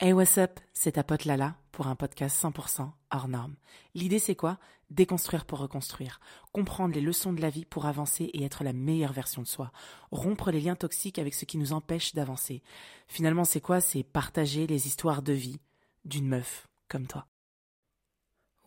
Hey, what's up? C'est ta pote Lala pour un podcast 100% hors norme. L'idée, c'est quoi? Déconstruire pour reconstruire. Comprendre les leçons de la vie pour avancer et être la meilleure version de soi. Rompre les liens toxiques avec ce qui nous empêche d'avancer. Finalement, c'est quoi? C'est partager les histoires de vie d'une meuf comme toi.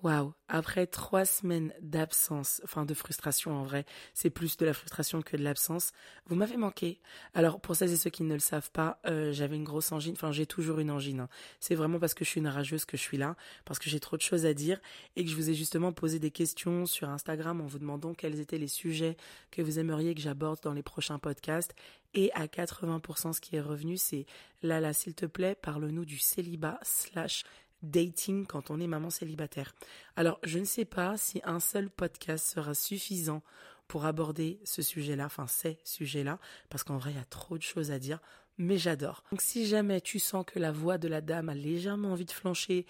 Waouh, après trois semaines d'absence, enfin de frustration en vrai, c'est plus de la frustration que de l'absence, vous m'avez manqué. Alors pour celles et ceux qui ne le savent pas, euh, j'avais une grosse angine, enfin j'ai toujours une angine. Hein. C'est vraiment parce que je suis une rageuse que je suis là, parce que j'ai trop de choses à dire et que je vous ai justement posé des questions sur Instagram en vous demandant quels étaient les sujets que vous aimeriez que j'aborde dans les prochains podcasts. Et à 80% ce qui est revenu, c'est là s'il te plaît, parle-nous du célibat slash dating quand on est maman célibataire. Alors, je ne sais pas si un seul podcast sera suffisant pour aborder ce sujet-là, enfin ces sujets-là, parce qu'en vrai, il y a trop de choses à dire, mais j'adore. Donc, si jamais tu sens que la voix de la dame a légèrement envie de flancher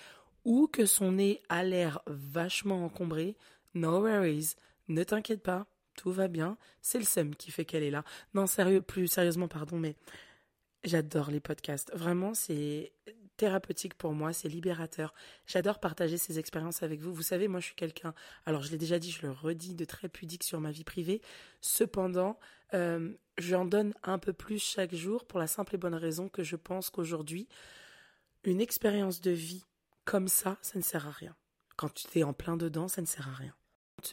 ou que son nez a l'air vachement encombré, no worries, ne t'inquiète pas, tout va bien, c'est le seum qui fait qu'elle est là. Non, sérieux, plus sérieusement, pardon, mais j'adore les podcasts. Vraiment, c'est thérapeutique pour moi, c'est libérateur. J'adore partager ces expériences avec vous. Vous savez, moi je suis quelqu'un, alors je l'ai déjà dit, je le redis, de très pudique sur ma vie privée. Cependant, euh, j'en donne un peu plus chaque jour pour la simple et bonne raison que je pense qu'aujourd'hui, une expérience de vie comme ça, ça ne sert à rien. Quand tu es en plein dedans, ça ne sert à rien.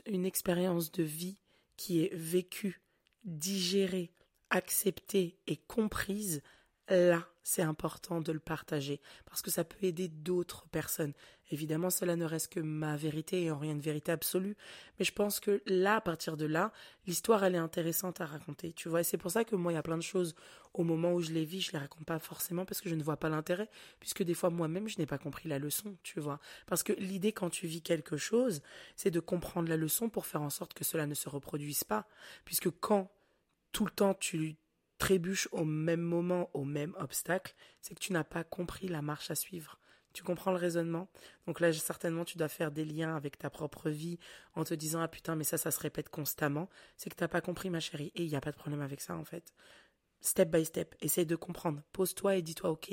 Une expérience de vie qui est vécue, digérée, acceptée et comprise, là, c'est important de le partager parce que ça peut aider d'autres personnes. Évidemment, cela ne reste que ma vérité et en rien de vérité absolue, mais je pense que là, à partir de là, l'histoire, elle est intéressante à raconter, tu vois. Et c'est pour ça que moi, il y a plein de choses, au moment où je les vis, je les raconte pas forcément parce que je ne vois pas l'intérêt, puisque des fois, moi-même, je n'ai pas compris la leçon, tu vois. Parce que l'idée, quand tu vis quelque chose, c'est de comprendre la leçon pour faire en sorte que cela ne se reproduise pas, puisque quand tout le temps tu trébuches au même moment, au même obstacle, c'est que tu n'as pas compris la marche à suivre. Tu comprends le raisonnement? Donc là, certainement, tu dois faire des liens avec ta propre vie en te disant Ah putain, mais ça, ça se répète constamment. C'est que tu n'as pas compris, ma chérie. Et il n'y a pas de problème avec ça, en fait. Step by step, essaye de comprendre. Pose-toi et dis-toi Ok,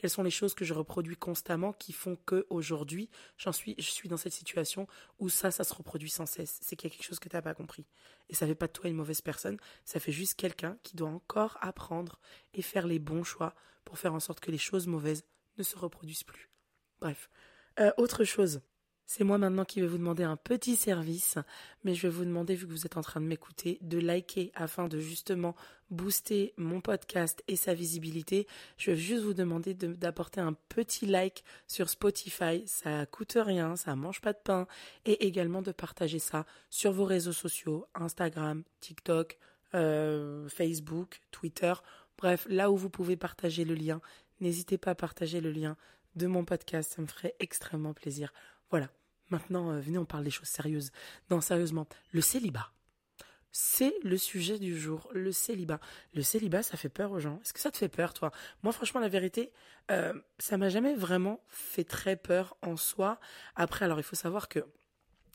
quelles sont les choses que je reproduis constamment qui font que aujourd'hui j'en suis je suis dans cette situation où ça ça se reproduit sans cesse. C'est qu'il y a quelque chose que tu n'as pas compris. Et ça fait pas de toi une mauvaise personne. Ça fait juste quelqu'un qui doit encore apprendre et faire les bons choix pour faire en sorte que les choses mauvaises ne se reproduisent plus. Bref. Euh, autre chose c'est moi maintenant qui vais vous demander un petit service, mais je vais vous demander, vu que vous êtes en train de m'écouter, de liker afin de justement booster mon podcast et sa visibilité. Je vais juste vous demander d'apporter un petit like sur Spotify. Ça coûte rien, ça mange pas de pain. Et également de partager ça sur vos réseaux sociaux, Instagram, TikTok, euh, Facebook, Twitter. Bref, là où vous pouvez partager le lien, n'hésitez pas à partager le lien de mon podcast, ça me ferait extrêmement plaisir. Voilà, Maintenant, euh, venez, on parle des choses sérieuses. Non, sérieusement, le célibat. C'est le sujet du jour, le célibat. Le célibat, ça fait peur aux gens. Est-ce que ça te fait peur, toi? Moi, franchement, la vérité, euh, ça m'a jamais vraiment fait très peur en soi. Après, alors, il faut savoir que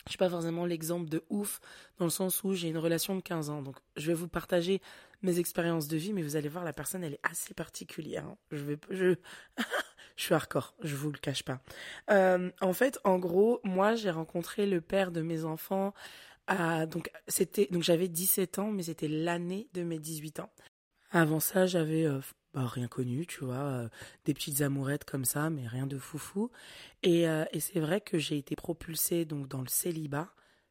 je suis pas forcément l'exemple de ouf dans le sens où j'ai une relation de 15 ans. Donc, je vais vous partager mes expériences de vie, mais vous allez voir, la personne, elle est assez particulière. Hein. Je vais, je, je suis hardcore, je vous le cache pas. Euh, en fait, en gros, moi, j'ai rencontré le père de mes enfants. À, donc, c'était, donc j'avais 17 ans, mais c'était l'année de mes 18 ans. Avant ça, j'avais euh, bah, rien connu, tu vois, euh, des petites amourettes comme ça, mais rien de foufou. Et, et c'est vrai que j'ai été propulsée donc dans le célibat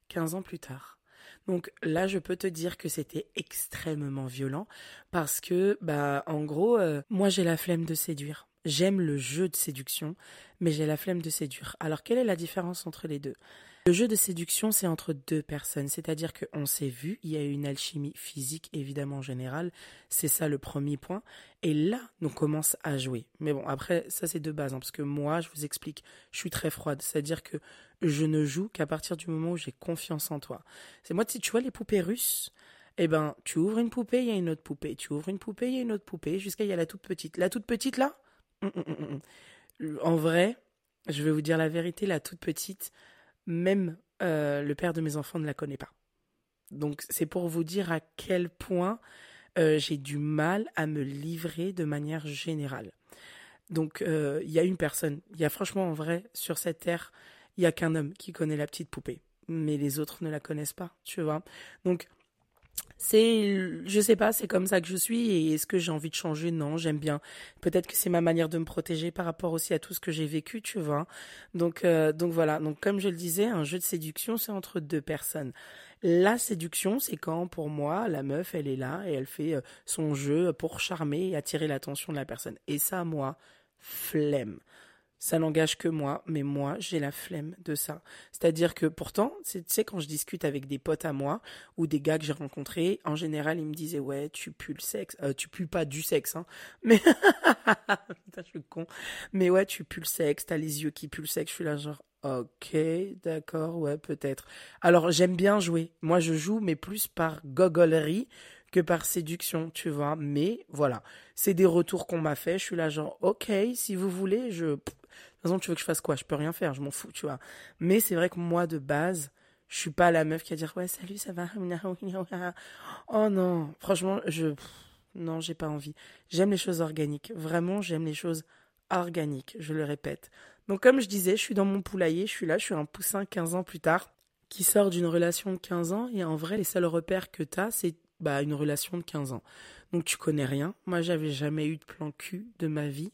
15 ans plus tard. Donc là, je peux te dire que c'était extrêmement violent parce que, bah, en gros, moi j'ai la flemme de séduire. J'aime le jeu de séduction, mais j'ai la flemme de séduire. Alors quelle est la différence entre les deux? Le jeu de séduction, c'est entre deux personnes, c'est-à-dire qu'on s'est vu, il y a une alchimie physique évidemment générale, c'est ça le premier point, et là, on commence à jouer. Mais bon, après, ça c'est de base, hein, parce que moi, je vous explique, je suis très froide, c'est-à-dire que je ne joue qu'à partir du moment où j'ai confiance en toi. C'est moi, si tu vois les poupées russes, eh ben, tu ouvres une poupée, il y a une autre poupée. Tu ouvres une poupée, il y a une autre poupée, jusqu'à il y a la toute petite. La toute petite là, en vrai, je vais vous dire la vérité, la toute petite, même euh, le père de mes enfants ne la connaît pas. Donc c'est pour vous dire à quel point euh, j'ai du mal à me livrer de manière générale. Donc, il y a une personne. Il y a franchement, en vrai, sur cette terre, il y a qu'un homme qui connaît la petite poupée. Mais les autres ne la connaissent pas, tu vois. Donc, c'est je sais pas c'est comme ça que je suis et est-ce que j'ai envie de changer? Non j'aime bien. Peut-être que c'est ma manière de me protéger par rapport aussi à tout ce que j'ai vécu tu vois. Donc euh, donc voilà. Donc comme je le disais un jeu de séduction c'est entre deux personnes. La séduction c'est quand pour moi la meuf elle est là et elle fait euh, son jeu pour charmer et attirer l'attention de la personne. Et ça moi flemme ça n'engage que moi, mais moi, j'ai la flemme de ça. C'est-à-dire que pourtant, tu sais, quand je discute avec des potes à moi ou des gars que j'ai rencontrés, en général, ils me disaient, ouais, tu pues le sexe. Euh, tu pues pas du sexe, hein. Mais, putain, je suis con. Mais ouais, tu pues le sexe, t'as les yeux qui puent le sexe. Je suis là, genre, ok, d'accord, ouais, peut-être. Alors, j'aime bien jouer. Moi, je joue, mais plus par gogolerie que par séduction, tu vois. Mais voilà, c'est des retours qu'on m'a fait. Je suis là genre, ok, si vous voulez, je façon, tu veux que je fasse quoi? Je peux rien faire, je m'en fous, tu vois. Mais c'est vrai que moi, de base, je suis pas la meuf qui va dire ouais, salut, ça va? Oh non, franchement, je. Non, j'ai pas envie. J'aime les choses organiques. Vraiment, j'aime les choses organiques, je le répète. Donc, comme je disais, je suis dans mon poulailler, je suis là, je suis un poussin 15 ans plus tard qui sort d'une relation de 15 ans et en vrai, les seuls repères que tu as, c'est bah, une relation de 15 ans. Donc, tu connais rien. Moi, j'avais jamais eu de plan cul de ma vie.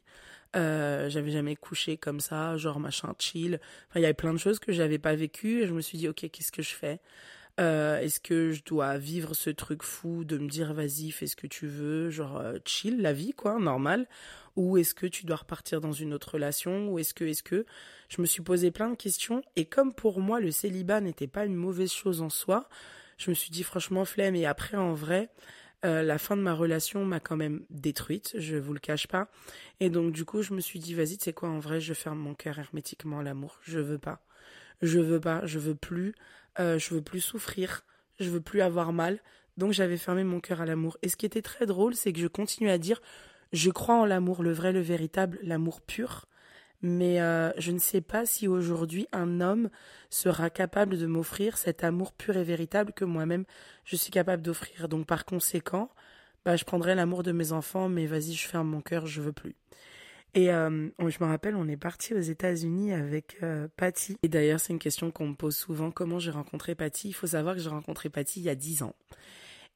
Euh, j'avais jamais couché comme ça, genre machin chill. Enfin, il y avait plein de choses que j'avais pas vécues et je me suis dit, ok, qu'est-ce que je fais? Euh, Est-ce que je dois vivre ce truc fou de me dire, vas-y, fais ce que tu veux, genre euh, chill, la vie, quoi, normal? Ou est-ce que tu dois repartir dans une autre relation? Ou est-ce que, est-ce que? Je me suis posé plein de questions et comme pour moi, le célibat n'était pas une mauvaise chose en soi, je me suis dit, franchement, flemme. Et après, en vrai, euh, la fin de ma relation m'a quand même détruite, je vous le cache pas. Et donc du coup, je me suis dit vas-y, sais quoi, en vrai, je ferme mon cœur hermétiquement à l'amour. Je veux pas. Je veux pas, je veux plus euh, je veux plus souffrir, je veux plus avoir mal. Donc j'avais fermé mon cœur à l'amour. Et ce qui était très drôle, c'est que je continue à dire je crois en l'amour, le vrai, le véritable, l'amour pur. Mais euh, je ne sais pas si aujourd'hui un homme sera capable de m'offrir cet amour pur et véritable que moi-même je suis capable d'offrir. Donc par conséquent, bah, je prendrai l'amour de mes enfants, mais vas-y, je ferme mon cœur, je veux plus. Et euh, je me rappelle, on est parti aux États-Unis avec euh, Patty. Et d'ailleurs, c'est une question qu'on me pose souvent comment j'ai rencontré Patty? Il faut savoir que j'ai rencontré Patty il y a dix ans.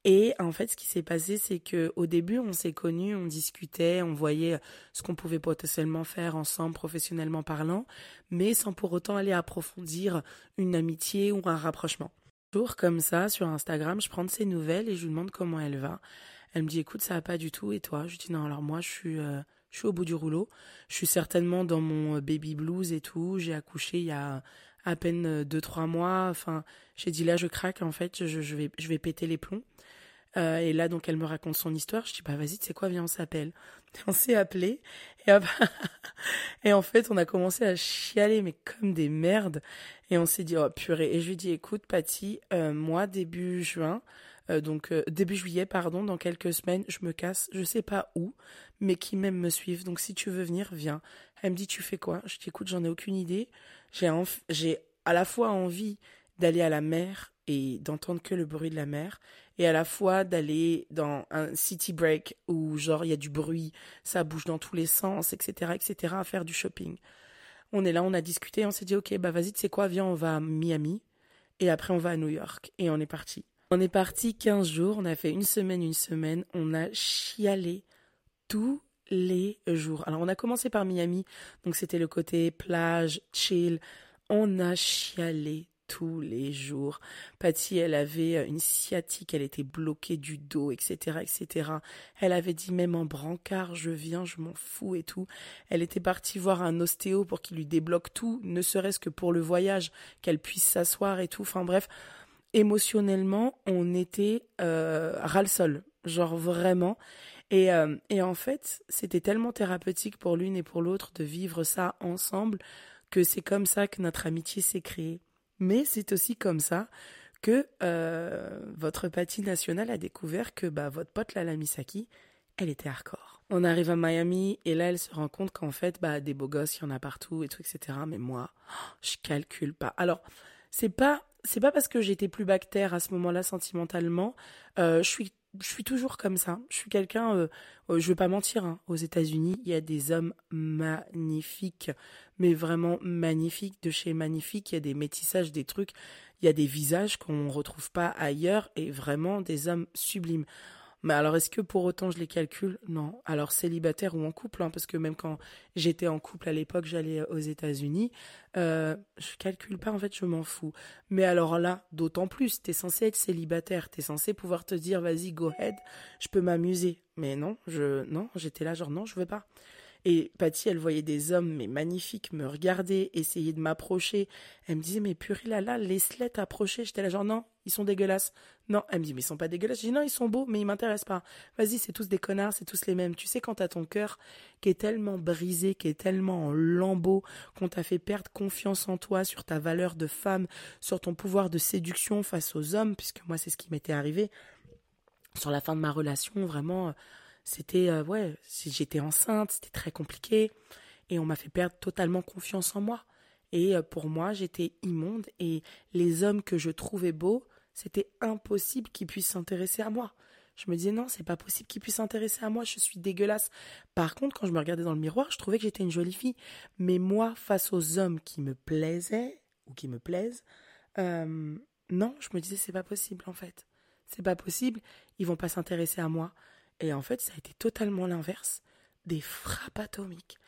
Et en fait, ce qui s'est passé, c'est que au début, on s'est connus, on discutait, on voyait ce qu'on pouvait potentiellement faire ensemble, professionnellement parlant, mais sans pour autant aller approfondir une amitié ou un rapprochement. Toujours comme ça, sur Instagram, je prends de ses nouvelles et je lui demande comment elle va. Elle me dit, écoute, ça va pas du tout. Et toi? Je dis, non, alors moi, je suis, euh, je suis au bout du rouleau. Je suis certainement dans mon euh, baby blues et tout. J'ai accouché il y a à peine 2-3 euh, mois. Enfin, j'ai dit, là, je craque, en fait, je, vais, je vais péter les plombs. Euh, et là, donc, elle me raconte son histoire. Je dis, bah, vas-y, tu sais quoi, viens, on s'appelle. On s'est appelé. Et, et en fait, on a commencé à chialer, mais comme des merdes. Et on s'est dit, oh, purée. Et je lui dis, écoute, Patty, euh, moi, début juin, euh, donc début juillet, pardon, dans quelques semaines, je me casse, je sais pas où, mais qui même me suivent. Donc, si tu veux venir, viens. Elle me dit, tu fais quoi? Je dis, écoute, j'en ai aucune idée. J'ai, j'ai à la fois envie d'aller à la mer et d'entendre que le bruit de la mer et à la fois d'aller dans un city break où genre il y a du bruit, ça bouge dans tous les sens, etc., etc., à faire du shopping. On est là, on a discuté, on s'est dit ok, bah vas-y, tu sais quoi, viens, on va à Miami et après on va à New York et on est parti. On est parti 15 jours, on a fait une semaine, une semaine, on a chialé tous les jours. Alors on a commencé par Miami, donc c'était le côté plage, chill. On a chialé tous les jours. Patty, elle avait euh, une sciatique, elle était bloquée du dos, etc., etc. Elle avait dit même en brancard, je viens, je m'en fous et tout. Elle était partie voir un ostéo pour qu'il lui débloque tout, ne serait-ce que pour le voyage, qu'elle puisse s'asseoir et tout. Enfin bref, émotionnellement, on était euh, ras-le-sol, genre vraiment. Et, euh, et en fait, c'était tellement thérapeutique pour l'une et pour l'autre de vivre ça ensemble que c'est comme ça que notre amitié s'est créée. Mais c'est aussi comme ça que euh, votre patie nationale a découvert que bah, votre pote Lala Misaki, elle était hardcore. On arrive à Miami et là elle se rend compte qu'en fait bah des beaux gosses il y en a partout et tout etc. Mais moi je calcule pas. Alors c'est pas c'est pas parce que j'étais plus bactère à ce moment-là sentimentalement. Euh, je suis je suis toujours comme ça. Je suis quelqu'un, euh, euh, je veux pas mentir, hein. aux États-Unis, il y a des hommes magnifiques, mais vraiment magnifiques, de chez magnifiques. Il y a des métissages, des trucs, il y a des visages qu'on retrouve pas ailleurs et vraiment des hommes sublimes. Mais alors, est-ce que pour autant je les calcule? Non. Alors, célibataire ou en couple, hein, parce que même quand j'étais en couple à l'époque, j'allais aux États-Unis, euh, je calcule pas, en fait, je m'en fous. Mais alors là, d'autant plus, t'es censé être célibataire, t'es censé pouvoir te dire, vas-y, go ahead, je peux m'amuser. Mais non, je, non, j'étais là, genre, non, je veux pas. Et Patty, elle voyait des hommes, mais magnifiques, me regarder, essayer de m'approcher. Elle me disait, mais purée, là, là, laisse-les t'approcher. J'étais là, genre, non, ils sont dégueulasses. Non, elle me dit, mais ils sont pas dégueulasses. Je dis, non, ils sont beaux, mais ils m'intéressent pas. Vas-y, c'est tous des connards, c'est tous les mêmes. Tu sais, quand t'as ton cœur qui est tellement brisé, qui est tellement en lambeaux, qu'on t'a fait perdre confiance en toi, sur ta valeur de femme, sur ton pouvoir de séduction face aux hommes, puisque moi, c'est ce qui m'était arrivé. Sur la fin de ma relation, vraiment, c'était, euh, ouais, j'étais enceinte, c'était très compliqué. Et on m'a fait perdre totalement confiance en moi. Et euh, pour moi, j'étais immonde. Et les hommes que je trouvais beaux, c'était impossible qu'ils puissent s'intéresser à moi. Je me disais non, c'est pas possible qu'ils puissent s'intéresser à moi, je suis dégueulasse. Par contre, quand je me regardais dans le miroir, je trouvais que j'étais une jolie fille. Mais moi, face aux hommes qui me plaisaient, ou qui me plaisent, euh, non, je me disais c'est pas possible en fait. C'est pas possible, ils vont pas s'intéresser à moi. Et en fait, ça a été totalement l'inverse. Des frappes atomiques.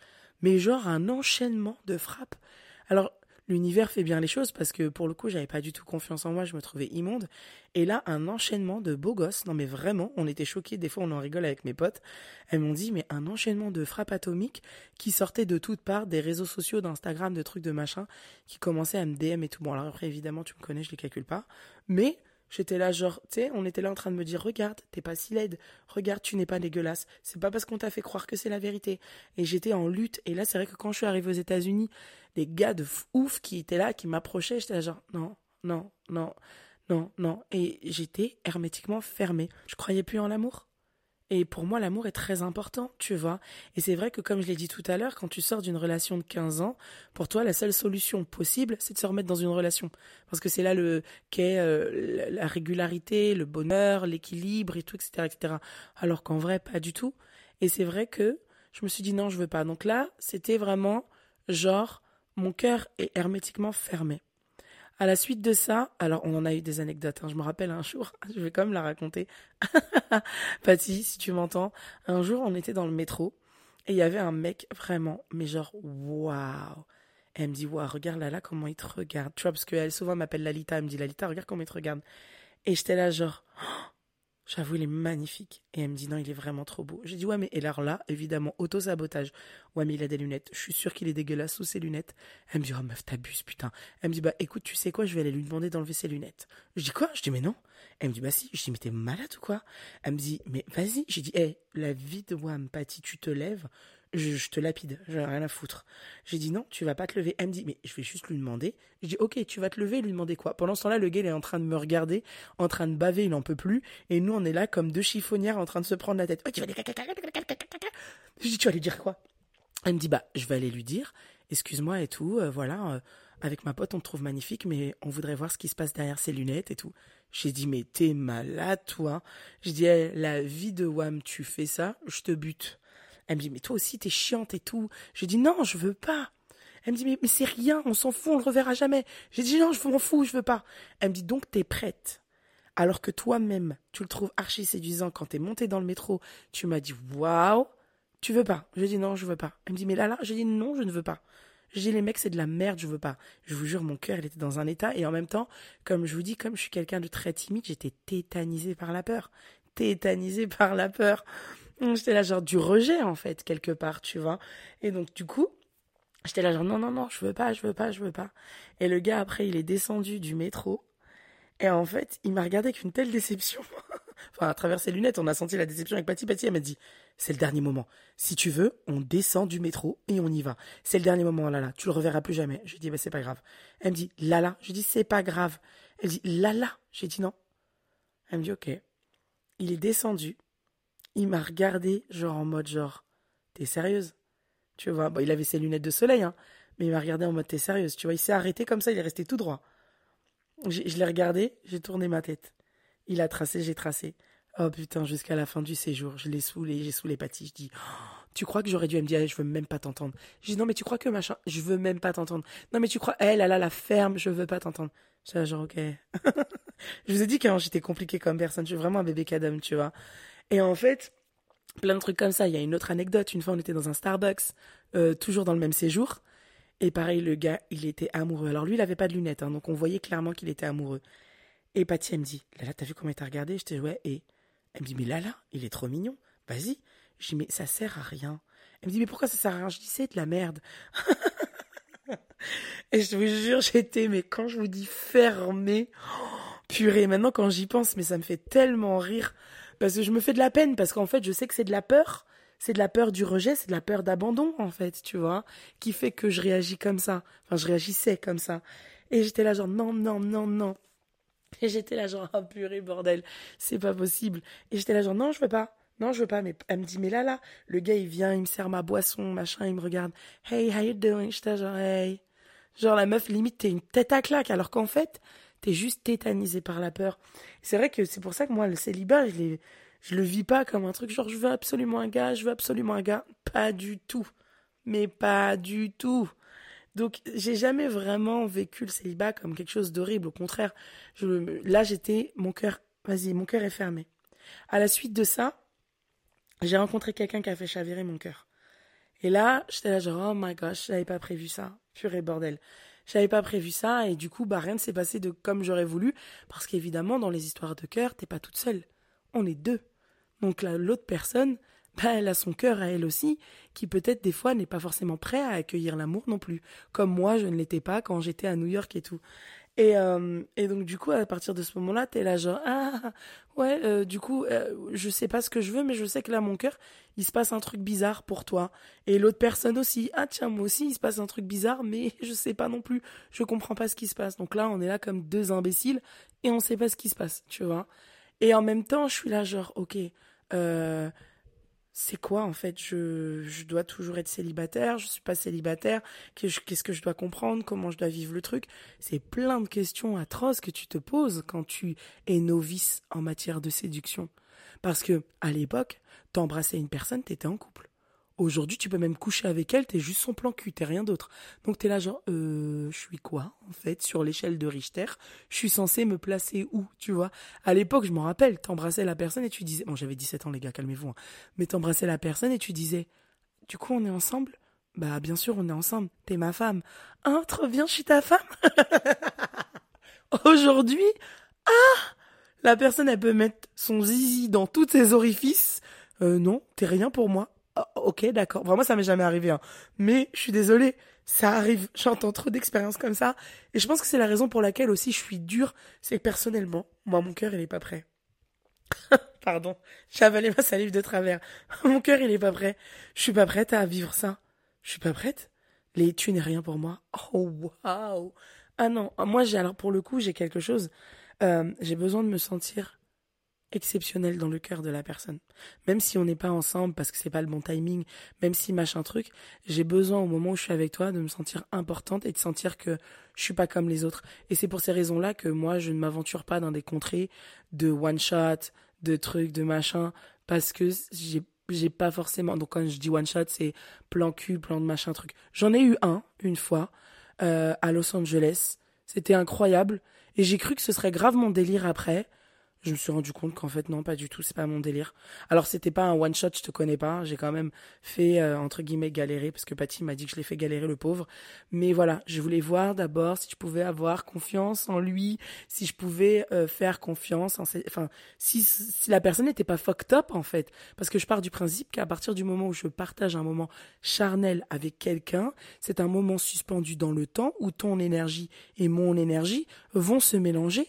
Mais genre un enchaînement de frappes. Alors, l'univers fait bien les choses parce que pour le coup, j'avais pas du tout confiance en moi, je me trouvais immonde. Et là, un enchaînement de beaux gosses. Non, mais vraiment, on était choqués. Des fois, on en rigole avec mes potes. Elles m'ont dit, mais un enchaînement de frappes atomiques qui sortait de toutes parts, des réseaux sociaux, d'Instagram, de trucs de machin, qui commençaient à me DM et tout. Bon, alors après, évidemment, tu me connais, je les calcule pas. Mais J'étais là, genre, tu sais, on était là en train de me dire, regarde, t'es pas si laide, regarde, tu n'es pas dégueulasse. C'est pas parce qu'on t'a fait croire que c'est la vérité. Et j'étais en lutte. Et là, c'est vrai que quand je suis arrivée aux États-Unis, des gars de ouf qui étaient là, qui m'approchaient, j'étais là, genre, non, non, non, non, non. Et j'étais hermétiquement fermée. Je croyais plus en l'amour. Et pour moi, l'amour est très important, tu vois. Et c'est vrai que, comme je l'ai dit tout à l'heure, quand tu sors d'une relation de 15 ans, pour toi, la seule solution possible, c'est de se remettre dans une relation. Parce que c'est là le qu'est euh, la régularité, le bonheur, l'équilibre et tout, etc., etc. Alors qu'en vrai, pas du tout. Et c'est vrai que je me suis dit non, je veux pas. Donc là, c'était vraiment genre, mon cœur est hermétiquement fermé. À la suite de ça, alors on en a eu des anecdotes. Hein. Je me rappelle un jour, je vais quand même la raconter. Patty, si tu m'entends, un jour on était dans le métro et il y avait un mec vraiment, mais genre waouh. Elle me dit waouh, regarde là là comment il te regarde. Tu vois parce qu'elle souvent m'appelle Lalita, elle me dit Lalita, regarde comment il te regarde. Et j'étais là genre J'avoue, il est magnifique. Et elle me dit non, il est vraiment trop beau. J'ai dit ouais, mais et alors là, évidemment, auto-sabotage. Ouais, mais il a des lunettes. Je suis sûre qu'il est dégueulasse sous ses lunettes. Elle me dit oh meuf, t'abuses, putain. Elle me dit bah écoute, tu sais quoi, je vais aller lui demander d'enlever ses lunettes. Je dis quoi? Je dis mais non. Elle me dit bah si. Je dis mais t'es malade ou quoi? Elle me dit mais vas-y. J'ai dit hé, la vie de Wam, Patty, tu te lèves, je, te lapide, j'ai rien à foutre. J'ai dit non, tu vas pas te lever. Elle me dit, mais je vais juste lui demander. Je dis, ok, tu vas te lever lui demander quoi? Pendant ce temps-là, le gars, est en train de me regarder, en train de baver, il n'en peut plus. Et nous, on est là comme deux chiffonnières en train de se prendre la tête. Oh, tu vas dire... Je dis, tu vas lui dire quoi? Elle me dit, bah, je vais aller lui dire, excuse-moi et tout, euh, voilà, euh, avec ma pote, on te trouve magnifique, mais on voudrait voir ce qui se passe derrière ses lunettes et tout. J'ai dit, mais t'es malade, toi. Je dis, la vie de Wam, tu fais ça, je te bute. Elle me dit, mais toi aussi, t'es chiante et tout. Je dis, non, je veux pas. Elle me dit, mais, c'est rien, on s'en fout, on le reverra jamais. J'ai dit, non, je m'en fous, je veux pas. Elle me dit, donc t'es prête. Alors que toi-même, tu le trouves archi séduisant quand t'es monté dans le métro, tu m'as dit, waouh, tu veux pas. Je dis, non, je veux pas. Elle me dit, mais là, là, j'ai dit, non, je ne veux pas. J'ai les mecs, c'est de la merde, je veux pas. Je vous jure, mon cœur, il était dans un état. Et en même temps, comme je vous dis, comme je suis quelqu'un de très timide, j'étais tétanisée par la peur. Tétanisée par la peur. J'étais là genre du rejet en fait quelque part, tu vois. Et donc du coup, j'étais là genre non non non, je veux pas, je veux pas, je veux pas. Et le gars après, il est descendu du métro et en fait, il m'a regardé avec une telle déception. enfin, à travers ses lunettes, on a senti la déception avec Patty. Patty, elle m'a dit, c'est le dernier moment. Si tu veux, on descend du métro et on y va. C'est le dernier moment, là là. Tu le reverras plus jamais. J'ai dit, bah, c'est pas grave. Elle me dit, là là. J'ai dit, c'est pas grave. Elle dit, là là. J'ai dit, non. Elle me dit, ok. Il est descendu. Il m'a regardé, genre en mode genre, t'es sérieuse? Tu vois, bon, il avait ses lunettes de soleil, hein, mais il m'a regardé en mode, t'es sérieuse? Tu vois, il s'est arrêté comme ça, il est resté tout droit. Je l'ai regardé, j'ai tourné ma tête. Il a tracé, j'ai tracé. Oh putain, jusqu'à la fin du séjour, je l'ai saoulé, j'ai saoulé Patty. Je dis, oh, tu crois que j'aurais dû me dire, je veux même pas t'entendre. Je dis, non, mais tu crois que machin, je veux même pas t'entendre. Non, mais tu crois, elle, elle a la ferme, je veux pas t'entendre. Je genre, ok. je vous ai dit que j'étais compliqué comme personne. Je suis vraiment un bébé cadom, tu vois. Et en fait, plein de trucs comme ça. Il y a une autre anecdote. Une fois, on était dans un Starbucks, euh, toujours dans le même séjour. Et pareil, le gars, il était amoureux. Alors lui, il avait pas de lunettes, hein, donc on voyait clairement qu'il était amoureux. Et Patty, elle me dit, Lala, t'as vu comment il t'a regardé? Je dis, ouais, et elle me dit, mais Lala, il est trop mignon. Vas-y. Je dis, mais ça sert à rien. Elle me dit, mais pourquoi ça sert à rien? Je dis, c'est de la merde. et je vous jure, j'étais, mais quand je vous dis fermé, purée, maintenant quand j'y pense, mais ça me fait tellement rire. Parce que je me fais de la peine, parce qu'en fait, je sais que c'est de la peur. C'est de la peur du rejet, c'est de la peur d'abandon, en fait, tu vois, qui fait que je réagis comme ça. Enfin, je réagissais comme ça. Et j'étais là, genre, non, non, non, non. Et j'étais là, genre, ah, purée, bordel, c'est pas possible. Et j'étais là, genre, non, je veux pas. Non, je veux pas, mais elle me dit, mais là, là, le gars, il vient, il me sert ma boisson, machin, il me regarde. Hey, how you doing? J'étais genre, hey. Genre, la meuf, limite, t'es une tête à claque, alors qu'en fait, t'es juste tétanisé par la peur. C'est vrai que c'est pour ça que moi, le célibat, je, je le vis pas comme un truc genre, je veux absolument un gars, je veux absolument un gars. Pas du tout. Mais pas du tout. Donc, j'ai jamais vraiment vécu le célibat comme quelque chose d'horrible. Au contraire, je, là, j'étais, mon cœur, vas-y, mon cœur est fermé. À la suite de ça, j'ai rencontré quelqu'un qui a fait chavirer mon cœur. Et là, j'étais là genre, oh my gosh, j'avais pas prévu ça. Purée bordel. J'avais pas prévu ça et du coup, bah rien ne s'est passé de comme j'aurais voulu parce qu'évidemment, dans les histoires de cœur, t'es pas toute seule. On est deux. Donc l'autre personne, bah, elle a son cœur à elle aussi, qui peut-être des fois n'est pas forcément prêt à accueillir l'amour non plus. Comme moi, je ne l'étais pas quand j'étais à New York et tout. Et, euh, et donc du coup, à partir de ce moment-là, t'es là genre ah ouais, euh, du coup, euh, je sais pas ce que je veux, mais je sais que là, mon cœur, il se passe un truc bizarre pour toi. Et l'autre personne aussi, ah tiens, moi aussi, il se passe un truc bizarre, mais je sais pas non plus, je comprends pas ce qui se passe. Donc là, on est là comme deux imbéciles et on sait pas ce qui se passe, tu vois. Et en même temps, je suis là genre ok. Euh, c'est quoi en fait? Je, je dois toujours être célibataire, je suis pas célibataire, qu'est-ce que je dois comprendre, comment je dois vivre le truc? C'est plein de questions atroces que tu te poses quand tu es novice en matière de séduction. Parce que à l'époque, t'embrassais une personne, t'étais en couple. Aujourd'hui, tu peux même coucher avec elle, t'es juste son plan cul, t'es rien d'autre. Donc t'es là genre, euh, je suis quoi, en fait, sur l'échelle de Richter? Je suis censé me placer où, tu vois? À l'époque, je m'en rappelle, t'embrassais la personne et tu disais, bon j'avais 17 ans les gars, calmez-vous, hein. mais t'embrassais la personne et tu disais, du coup on est ensemble? Bah bien sûr on est ensemble, t'es ma femme. Hein, trop bien, je suis ta femme? Aujourd'hui, ah La personne elle peut mettre son zizi dans tous ses orifices. Euh, non, t'es rien pour moi ok, d'accord. Vraiment, ça m'est jamais arrivé. Hein. Mais je suis désolée, ça arrive. J'entends trop d'expériences comme ça. Et je pense que c'est la raison pour laquelle aussi je suis dure. C'est que personnellement, moi, mon cœur, il est pas prêt. Pardon, j'ai avalé ma salive de travers. mon cœur, il est pas prêt. Je suis pas prête à vivre ça. Je suis pas prête. Les tu n'es rien pour moi. Oh, waouh. Ah non, moi, j'ai alors pour le coup, j'ai quelque chose. Euh, j'ai besoin de me sentir exceptionnel dans le cœur de la personne. Même si on n'est pas ensemble parce que c'est pas le bon timing, même si machin truc, j'ai besoin au moment où je suis avec toi de me sentir importante et de sentir que je suis pas comme les autres. Et c'est pour ces raisons-là que moi je ne m'aventure pas dans des contrées de one shot, de trucs, de machin, parce que j'ai j'ai pas forcément donc quand je dis one shot c'est plan cul plan de machin truc j'en ai eu un une fois euh, à Los Angeles c'était incroyable et j'ai cru que ce serait grave mon délire après je me suis rendu compte qu'en fait non pas du tout c'est pas mon délire. Alors c'était pas un one shot je te connais pas j'ai quand même fait euh, entre guillemets galérer parce que Patty m'a dit que je l'ai fait galérer le pauvre. Mais voilà je voulais voir d'abord si je pouvais avoir confiance en lui si je pouvais euh, faire confiance en enfin si, si la personne n'était pas fucked up en fait. Parce que je pars du principe qu'à partir du moment où je partage un moment charnel avec quelqu'un c'est un moment suspendu dans le temps où ton énergie et mon énergie vont se mélanger.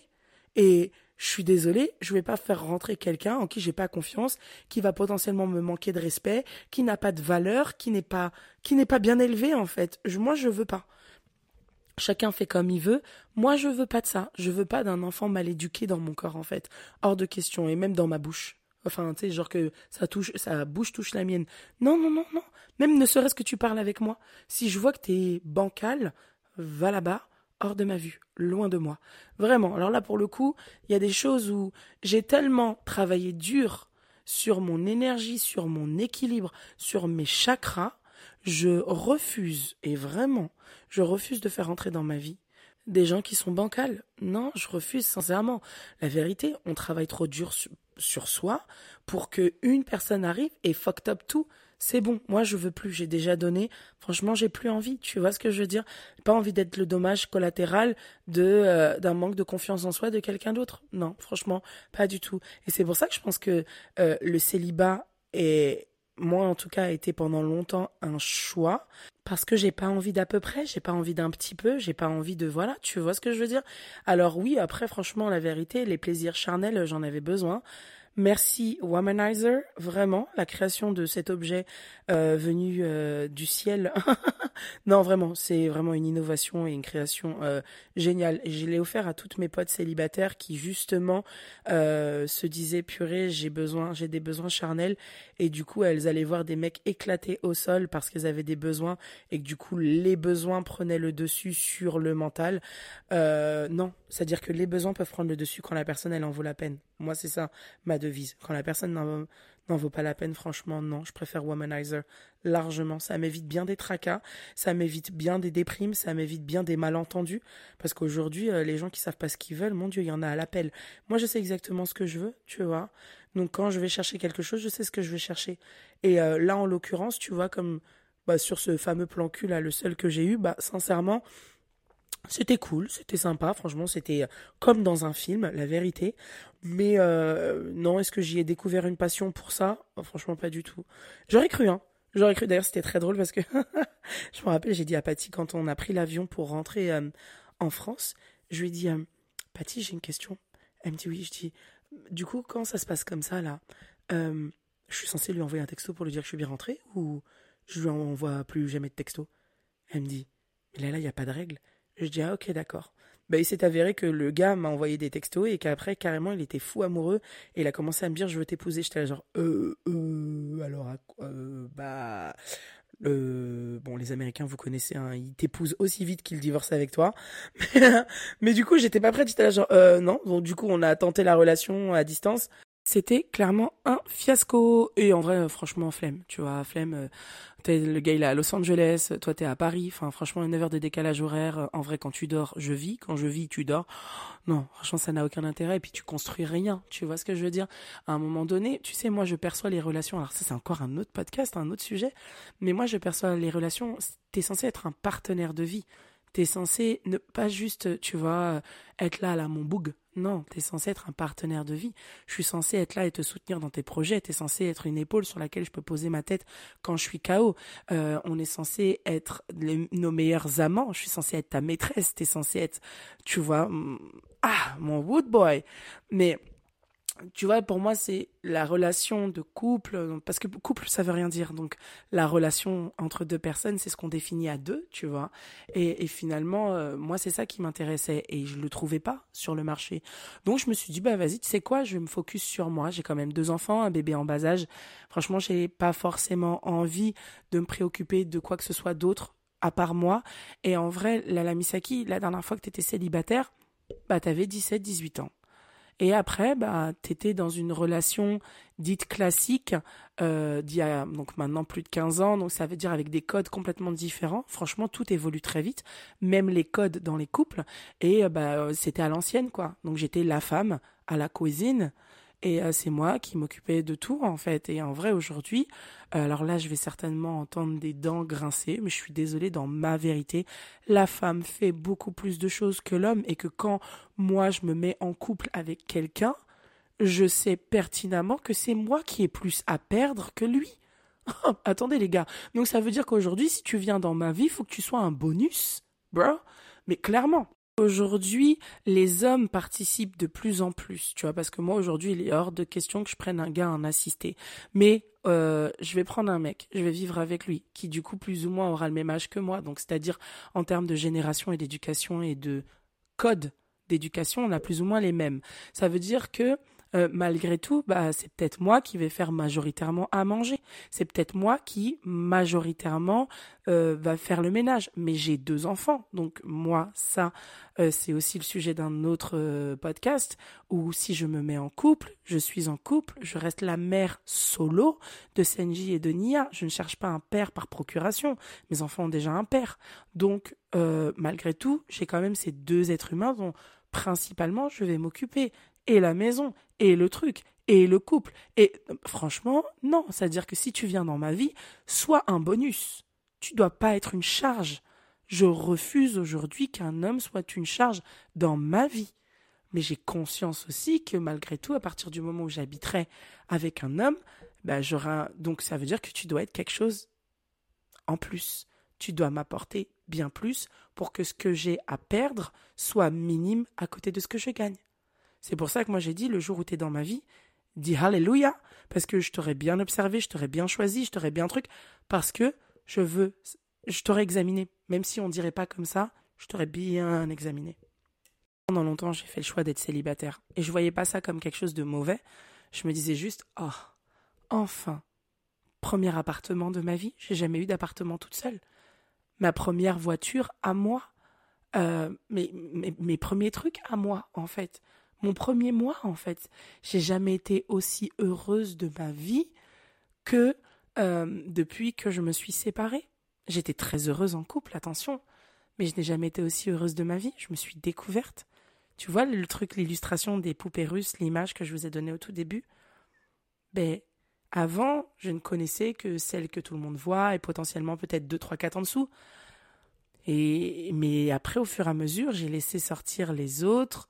Et je suis désolé, je vais pas faire rentrer quelqu'un en qui j'ai pas confiance, qui va potentiellement me manquer de respect, qui n'a pas de valeur, qui n'est pas, qui n'est pas bien élevé en fait. Je, moi, je veux pas. Chacun fait comme il veut. Moi, je veux pas de ça. Je veux pas d'un enfant mal éduqué dans mon corps en fait. Hors de question et même dans ma bouche. Enfin, tu sais, genre que ça touche, sa bouche touche la mienne. Non, non, non, non. Même ne serait-ce que tu parles avec moi. Si je vois que t'es bancal, va là-bas hors de ma vue, loin de moi. Vraiment. Alors là, pour le coup, il y a des choses où j'ai tellement travaillé dur sur mon énergie, sur mon équilibre, sur mes chakras, je refuse, et vraiment, je refuse de faire entrer dans ma vie des gens qui sont bancals. Non, je refuse sincèrement. La vérité, on travaille trop dur sur, soi pour que une personne arrive et fucked up tout c'est bon, moi je veux plus, j'ai déjà donné, franchement j'ai plus envie, tu vois ce que je veux dire? Pas envie d'être le dommage collatéral de euh, d'un manque de confiance en soi de quelqu'un d'autre. Non, franchement, pas du tout. Et c'est pour ça que je pense que euh, le célibat est moi en tout cas a été pendant longtemps un choix parce que j'ai pas envie d'à peu près, j'ai pas envie d'un petit peu, j'ai pas envie de voilà, tu vois ce que je veux dire? Alors oui, après franchement la vérité, les plaisirs charnels, j'en avais besoin. Merci Womanizer, vraiment, la création de cet objet euh, venu euh, du ciel. non, vraiment, c'est vraiment une innovation et une création euh, géniale. Je l'ai offert à toutes mes potes célibataires qui justement se disaient purée, j'ai besoin, j'ai des besoins charnels. Et du coup, elles allaient voir des mecs éclatés au sol parce qu'elles avaient des besoins et que du coup, les besoins prenaient le dessus sur le mental. non, c'est-à-dire que les besoins peuvent prendre le dessus quand la personne, elle en vaut la peine. Moi, c'est ça ma devise. Quand la personne n'en vaut pas la peine, franchement, non, je préfère Womanizer largement. Ça m'évite bien des tracas, ça m'évite bien des déprimes, ça m'évite bien des malentendus. Parce qu'aujourd'hui, euh, les gens qui savent pas ce qu'ils veulent, mon Dieu, il y en a à l'appel. Moi, je sais exactement ce que je veux, tu vois. Donc, quand je vais chercher quelque chose, je sais ce que je vais chercher. Et euh, là, en l'occurrence, tu vois, comme bah, sur ce fameux plan cul là, le seul que j'ai eu, bah, sincèrement, c'était cool, c'était sympa, franchement, c'était euh, comme dans un film, la vérité. Mais euh, non, est-ce que j'y ai découvert une passion pour ça? Oh, Franchement, pas du tout. J'aurais cru, hein. J'aurais cru. D'ailleurs, c'était très drôle parce que je me rappelle, j'ai dit à Patty quand on a pris l'avion pour rentrer euh, en France, je lui ai dit, Patty, j'ai une question. Elle me dit oui. Je dis, du coup, quand ça se passe comme ça là, je suis censé lui envoyer un texto pour lui dire que je suis bien rentré ou je lui envoie plus jamais de texto? Elle me dit, mais là, là, il n'y a pas de règle. Je dis ah ok d'accord. Bah, il s'est avéré que le gars m'a envoyé des textos et qu'après carrément il était fou amoureux et il a commencé à me dire je veux t'épouser. J'étais là genre euh euh alors euh, bah euh, bon, les Américains, vous connaissez, hein, ils t'épousent aussi vite qu'ils divorcent avec toi. Mais, du coup, j'étais pas prête. J'étais là genre, euh, non. Donc du coup, on a tenté la relation à distance. C'était clairement un fiasco. Et en vrai, franchement, flemme. Tu vois, flemme le gars il est à Los Angeles, toi t'es à Paris, enfin franchement une heure de décalage horaire, en vrai quand tu dors, je vis, quand je vis, tu dors. Non, franchement ça n'a aucun intérêt. Et puis tu construis rien, tu vois ce que je veux dire? À un moment donné, tu sais moi je perçois les relations, alors ça c'est encore un autre podcast, un autre sujet, mais moi je perçois les relations, t'es censé être un partenaire de vie. T'es censé ne pas juste, tu vois, être là, là, mon boug. Non, t'es censé être un partenaire de vie. Je suis censé être là et te soutenir dans tes projets. T'es censé être une épaule sur laquelle je peux poser ma tête quand je suis KO. Euh, on est censé être nos meilleurs amants. Je suis censé être ta maîtresse. T'es censé être, tu vois, ah, mon wood boy. Mais tu vois, pour moi, c'est la relation de couple, parce que couple, ça veut rien dire. Donc, la relation entre deux personnes, c'est ce qu'on définit à deux, tu vois. Et, finalement, euh, moi, c'est ça qui m'intéressait et je le trouvais pas sur le marché. Donc, je me suis dit, bah, vas-y, tu sais quoi, je vais me focus sur moi. J'ai quand même deux enfants, un bébé en bas âge. Franchement, j'ai pas forcément envie de me préoccuper de quoi que ce soit d'autre à part moi. Et en vrai, la Misaki, la dernière fois que tu étais célibataire, bah, t'avais 17, 18 ans. Et après, bah, tu étais dans une relation dite classique euh, d'il y a donc maintenant plus de 15 ans, donc ça veut dire avec des codes complètement différents. Franchement, tout évolue très vite, même les codes dans les couples. Et bah, c'était à l'ancienne, quoi. Donc j'étais la femme à la cuisine, et euh, c'est moi qui m'occupais de tout, en fait. Et en vrai, aujourd'hui, euh, alors là, je vais certainement entendre des dents grincer, mais je suis désolée, dans ma vérité, la femme fait beaucoup plus de choses que l'homme et que quand moi, je me mets en couple avec quelqu'un, je sais pertinemment que c'est moi qui ai plus à perdre que lui. attendez les gars. Donc ça veut dire qu'aujourd'hui, si tu viens dans ma vie, faut que tu sois un bonus, bro. Mais clairement. Aujourd'hui, les hommes participent de plus en plus, tu vois, parce que moi aujourd'hui, il est hors de question que je prenne un gars en assisté. Mais euh, je vais prendre un mec, je vais vivre avec lui, qui du coup plus ou moins aura le même âge que moi, donc c'est-à-dire en termes de génération et d'éducation et de code d'éducation, on a plus ou moins les mêmes. Ça veut dire que euh, malgré tout, bah, c'est peut-être moi qui vais faire majoritairement à manger. C'est peut-être moi qui majoritairement euh, va faire le ménage. Mais j'ai deux enfants, donc moi, ça, euh, c'est aussi le sujet d'un autre podcast. Où si je me mets en couple, je suis en couple, je reste la mère solo de Senji et de Nia. Je ne cherche pas un père par procuration. Mes enfants ont déjà un père, donc malgré tout, j'ai quand même ces deux êtres humains dont principalement je vais m'occuper et la maison, et le truc, et le couple. Et franchement, non. C'est-à-dire que si tu viens dans ma vie, sois un bonus. Tu dois pas être une charge. Je refuse aujourd'hui qu'un homme soit une charge dans ma vie. Mais j'ai conscience aussi que malgré tout, à partir du moment où j'habiterai avec un homme, j'aurai donc ça veut dire que tu dois être quelque chose en plus. Tu dois m'apporter bien plus pour que ce que j'ai à perdre soit minime à côté de ce que je gagne. C'est pour ça que moi j'ai dit le jour où tu es dans ma vie, dis Alléluia, parce que je t'aurais bien observé, je t'aurais bien choisi, je t'aurais bien truc, parce que je veux, je t'aurais examiné. Même si on dirait pas comme ça, je t'aurais bien examiné. Pendant longtemps, j'ai fait le choix d'être célibataire. Et je voyais pas ça comme quelque chose de mauvais. Je me disais juste, oh, enfin, premier appartement de ma vie. J'ai jamais eu d'appartement toute seule. Ma première voiture à moi. Euh, mes, mes premiers trucs à moi, en fait mon premier mois en fait. J'ai jamais été aussi heureuse de ma vie que euh, depuis que je me suis séparée. J'étais très heureuse en couple, attention, mais je n'ai jamais été aussi heureuse de ma vie. Je me suis découverte. Tu vois le truc, l'illustration des poupées russes, l'image que je vous ai donnée au tout début? Ben, avant, je ne connaissais que celle que tout le monde voit et potentiellement peut-être deux, trois, quatre en dessous. Et, mais après, au fur et à mesure, j'ai laissé sortir les autres,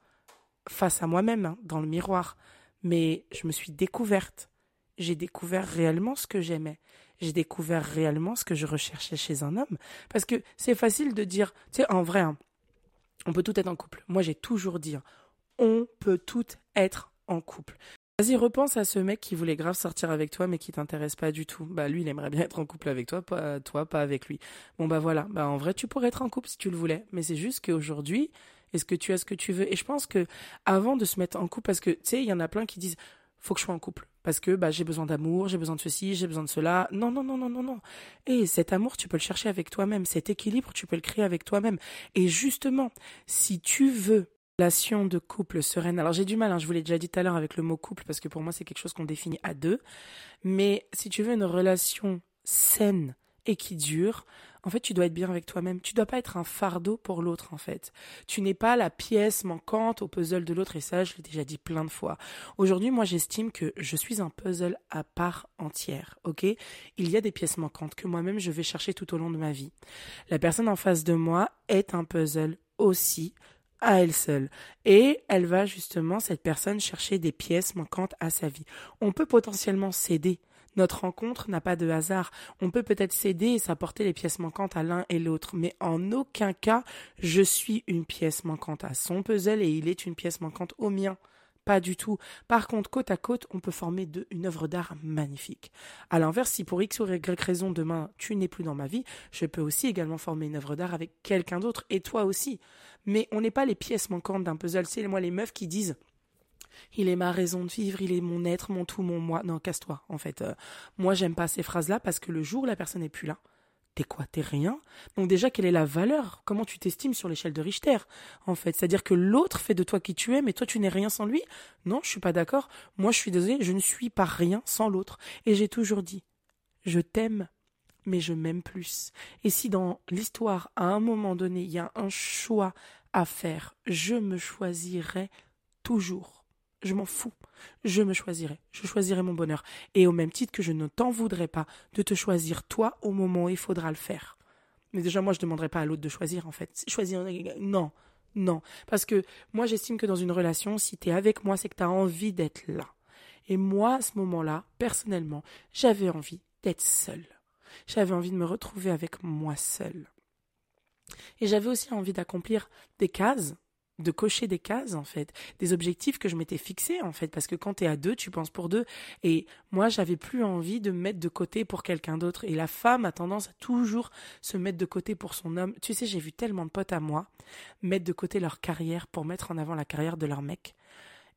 face à moi-même, hein, dans le miroir. Mais je me suis découverte. J'ai découvert réellement ce que j'aimais. J'ai découvert réellement ce que je recherchais chez un homme. Parce que c'est facile de dire, tu sais, en vrai, hein, on peut tout être en couple. Moi, j'ai toujours dit, hein, on peut tout être en couple. Vas-y, repense à ce mec qui voulait grave sortir avec toi, mais qui t'intéresse pas du tout. Bah, lui, il aimerait bien être en couple avec toi, pas toi, pas avec lui. Bon, bah voilà. Bah, en vrai, tu pourrais être en couple si tu le voulais. Mais c'est juste qu'aujourd'hui, est-ce que tu as ce que tu veux? Et je pense que avant de se mettre en couple, parce que tu sais, il y en a plein qui disent faut que je sois en couple parce que bah j'ai besoin d'amour, j'ai besoin de ceci, j'ai besoin de cela. Non non non non non non. Et cet amour, tu peux le chercher avec toi-même, cet équilibre, tu peux le créer avec toi-même. Et justement, si tu veux relation de couple sereine. Alors j'ai du mal, hein, je vous l'ai déjà dit tout à l'heure avec le mot couple parce que pour moi c'est quelque chose qu'on définit à deux. Mais si tu veux une relation saine et qui dure, en fait, tu dois être bien avec toi-même. Tu dois pas être un fardeau pour l'autre, en fait. Tu n'es pas la pièce manquante au puzzle de l'autre, et ça, je l'ai déjà dit plein de fois. Aujourd'hui, moi, j'estime que je suis un puzzle à part entière, ok? Il y a des pièces manquantes que moi-même, je vais chercher tout au long de ma vie. La personne en face de moi est un puzzle aussi à elle seule. Et elle va justement, cette personne, chercher des pièces manquantes à sa vie. On peut potentiellement céder notre rencontre n'a pas de hasard. On peut peut-être céder et s'apporter les pièces manquantes à l'un et l'autre, mais en aucun cas je suis une pièce manquante à son puzzle et il est une pièce manquante au mien. Pas du tout. Par contre, côte à côte, on peut former une œuvre d'art magnifique. À l'inverse, si pour X ou Y raison demain tu n'es plus dans ma vie, je peux aussi également former une œuvre d'art avec quelqu'un d'autre et toi aussi. Mais on n'est pas les pièces manquantes d'un puzzle. C'est moi les meufs qui disent il est ma raison de vivre, il est mon être, mon tout, mon moi. Non, casse-toi, en fait. Euh, moi, j'aime pas ces phrases-là parce que le jour la personne n'est plus là, t'es quoi? T'es rien? Donc déjà, quelle est la valeur? Comment tu t'estimes sur l'échelle de Richter, en fait? C'est-à-dire que l'autre fait de toi qui tu es, mais toi, tu n'es rien sans lui? Non, je suis pas d'accord. Moi, je suis désolée, je ne suis pas rien sans l'autre. Et j'ai toujours dit, je t'aime, mais je m'aime plus. Et si dans l'histoire, à un moment donné, il y a un choix à faire, je me choisirai toujours je m'en fous. Je me choisirai. Je choisirai mon bonheur. Et au même titre que je ne t'en voudrais pas de te choisir toi au moment où il faudra le faire. Mais déjà, moi, je ne demanderai pas à l'autre de choisir, en fait. Choisir, non. Non. Parce que moi, j'estime que dans une relation, si tu es avec moi, c'est que tu as envie d'être là. Et moi, à ce moment-là, personnellement, j'avais envie d'être seule. J'avais envie de me retrouver avec moi seule. Et j'avais aussi envie d'accomplir des cases de cocher des cases en fait, des objectifs que je m'étais fixés en fait, parce que quand tu es à deux, tu penses pour deux. Et moi, j'avais plus envie de me mettre de côté pour quelqu'un d'autre. Et la femme a tendance à toujours se mettre de côté pour son homme. Tu sais, j'ai vu tellement de potes à moi mettre de côté leur carrière pour mettre en avant la carrière de leur mec.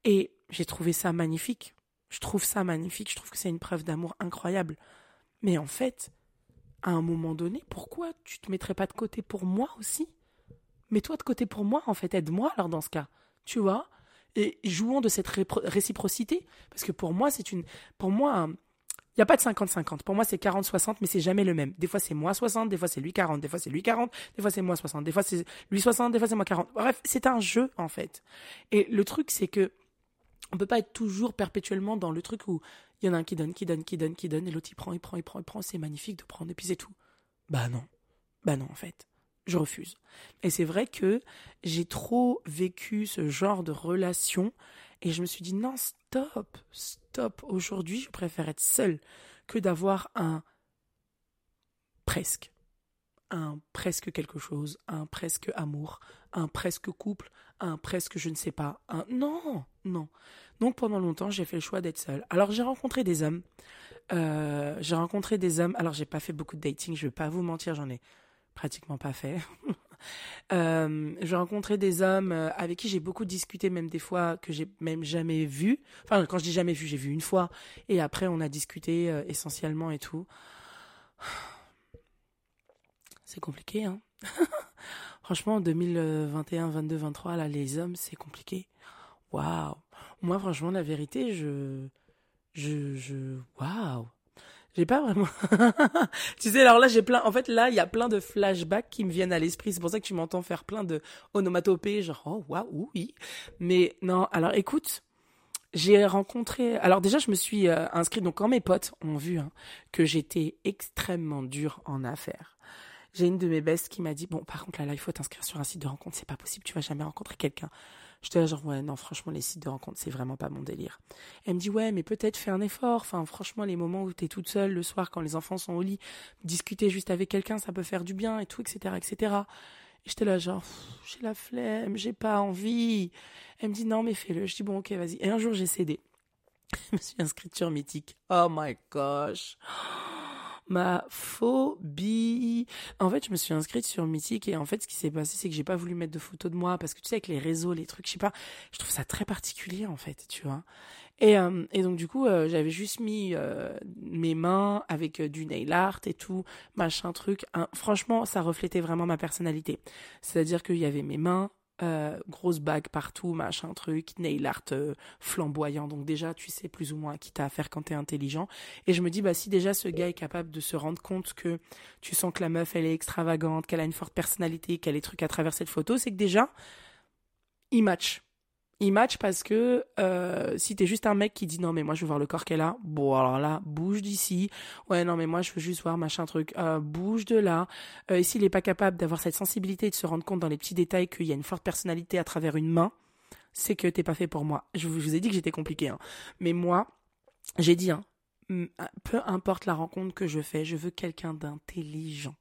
Et j'ai trouvé ça magnifique. Je trouve ça magnifique. Je trouve que c'est une preuve d'amour incroyable. Mais en fait, à un moment donné, pourquoi tu te mettrais pas de côté pour moi aussi? Mets-toi de côté pour moi, en fait. Aide-moi alors dans ce cas. Tu vois? Et jouons de cette réciprocité. Parce que pour moi, c'est une. Pour moi, il n'y a pas de 50-50. Pour moi, c'est 40-60, mais c'est jamais le même. Des fois, c'est moi 60, des fois, c'est lui 40, des fois, c'est lui 40, des fois, c'est moi 60, des fois, c'est lui 60, des fois, c'est moi 40. Bref, c'est un jeu, en fait. Et le truc, c'est que on peut pas être toujours perpétuellement dans le truc où il y en a un qui donne, qui donne, qui donne, qui donne, et l'autre il prend, il prend, il prend, il prend. C'est magnifique de prendre, et puis c'est tout. Bah non. Bah non, en fait. Je refuse. Et c'est vrai que j'ai trop vécu ce genre de relation et je me suis dit non, stop, stop. Aujourd'hui, je préfère être seule que d'avoir un presque. Un presque quelque chose, un presque amour, un presque couple, un presque je ne sais pas. Un non, non. Donc pendant longtemps, j'ai fait le choix d'être seule. Alors j'ai rencontré des hommes. Euh, j'ai rencontré des hommes. Alors j'ai pas fait beaucoup de dating, je vais pas vous mentir, j'en ai pratiquement pas fait. euh, j'ai rencontré des hommes euh, avec qui j'ai beaucoup discuté, même des fois que j'ai même jamais vu. Enfin, quand je dis jamais vu, j'ai vu une fois. Et après, on a discuté euh, essentiellement et tout. C'est compliqué, hein. franchement, 2021, 22, 23, là, les hommes, c'est compliqué. Waouh. Moi, franchement, la vérité, je, je, je, waouh. J'ai pas vraiment. tu sais, alors là, j'ai plein. En fait, là, il y a plein de flashbacks qui me viennent à l'esprit. C'est pour ça que tu m'entends faire plein de onomatopées, genre oh waouh oui. Mais non, alors écoute, j'ai rencontré. Alors déjà, je me suis euh, inscrite. Donc quand mes potes ont vu hein, que j'étais extrêmement dure en affaires, j'ai une de mes bestes qui m'a dit bon, par contre là, là, il faut t'inscrire sur un site de rencontre. C'est pas possible. Tu vas jamais rencontrer quelqu'un. J'étais là genre, ouais, non, franchement, les sites de rencontres, c'est vraiment pas mon délire. Elle me dit, ouais, mais peut-être fais un effort. Enfin, franchement, les moments où t'es toute seule le soir, quand les enfants sont au lit, discuter juste avec quelqu'un, ça peut faire du bien et tout, etc., etc. Et j'étais là genre, j'ai la flemme, j'ai pas envie. Elle me dit, non, mais fais-le. Je dis, bon, ok, vas-y. Et un jour, j'ai cédé. Je me suis inscrite sur Mythique. Oh my gosh ma phobie. En fait, je me suis inscrite sur Mythique et en fait, ce qui s'est passé, c'est que j'ai pas voulu mettre de photos de moi parce que tu sais, avec les réseaux, les trucs, je sais pas, je trouve ça très particulier en fait, tu vois. Et, euh, et donc du coup, euh, j'avais juste mis euh, mes mains avec du nail art et tout, machin truc. franchement, ça reflétait vraiment ma personnalité. C'est-à-dire qu'il y avait mes mains, euh, grosse bague partout, machin truc, nail art euh, flamboyant. Donc déjà, tu sais plus ou moins qui t'as affaire quand t'es intelligent. Et je me dis, bah si déjà ce gars est capable de se rendre compte que tu sens que la meuf, elle est extravagante, qu'elle a une forte personnalité, qu'elle est truc à travers cette photo, c'est que déjà, il match il match parce que euh, si t'es juste un mec qui dit non mais moi je veux voir le corps qu'elle a, bon alors là bouge d'ici, ouais non mais moi je veux juste voir machin truc, euh, bouge de là. Euh, et s'il est pas capable d'avoir cette sensibilité et de se rendre compte dans les petits détails qu'il y a une forte personnalité à travers une main, c'est que t'es pas fait pour moi. Je vous, ai dit que j'étais compliqué, hein. mais moi j'ai dit hein, peu importe la rencontre que je fais, je veux quelqu'un d'intelligent.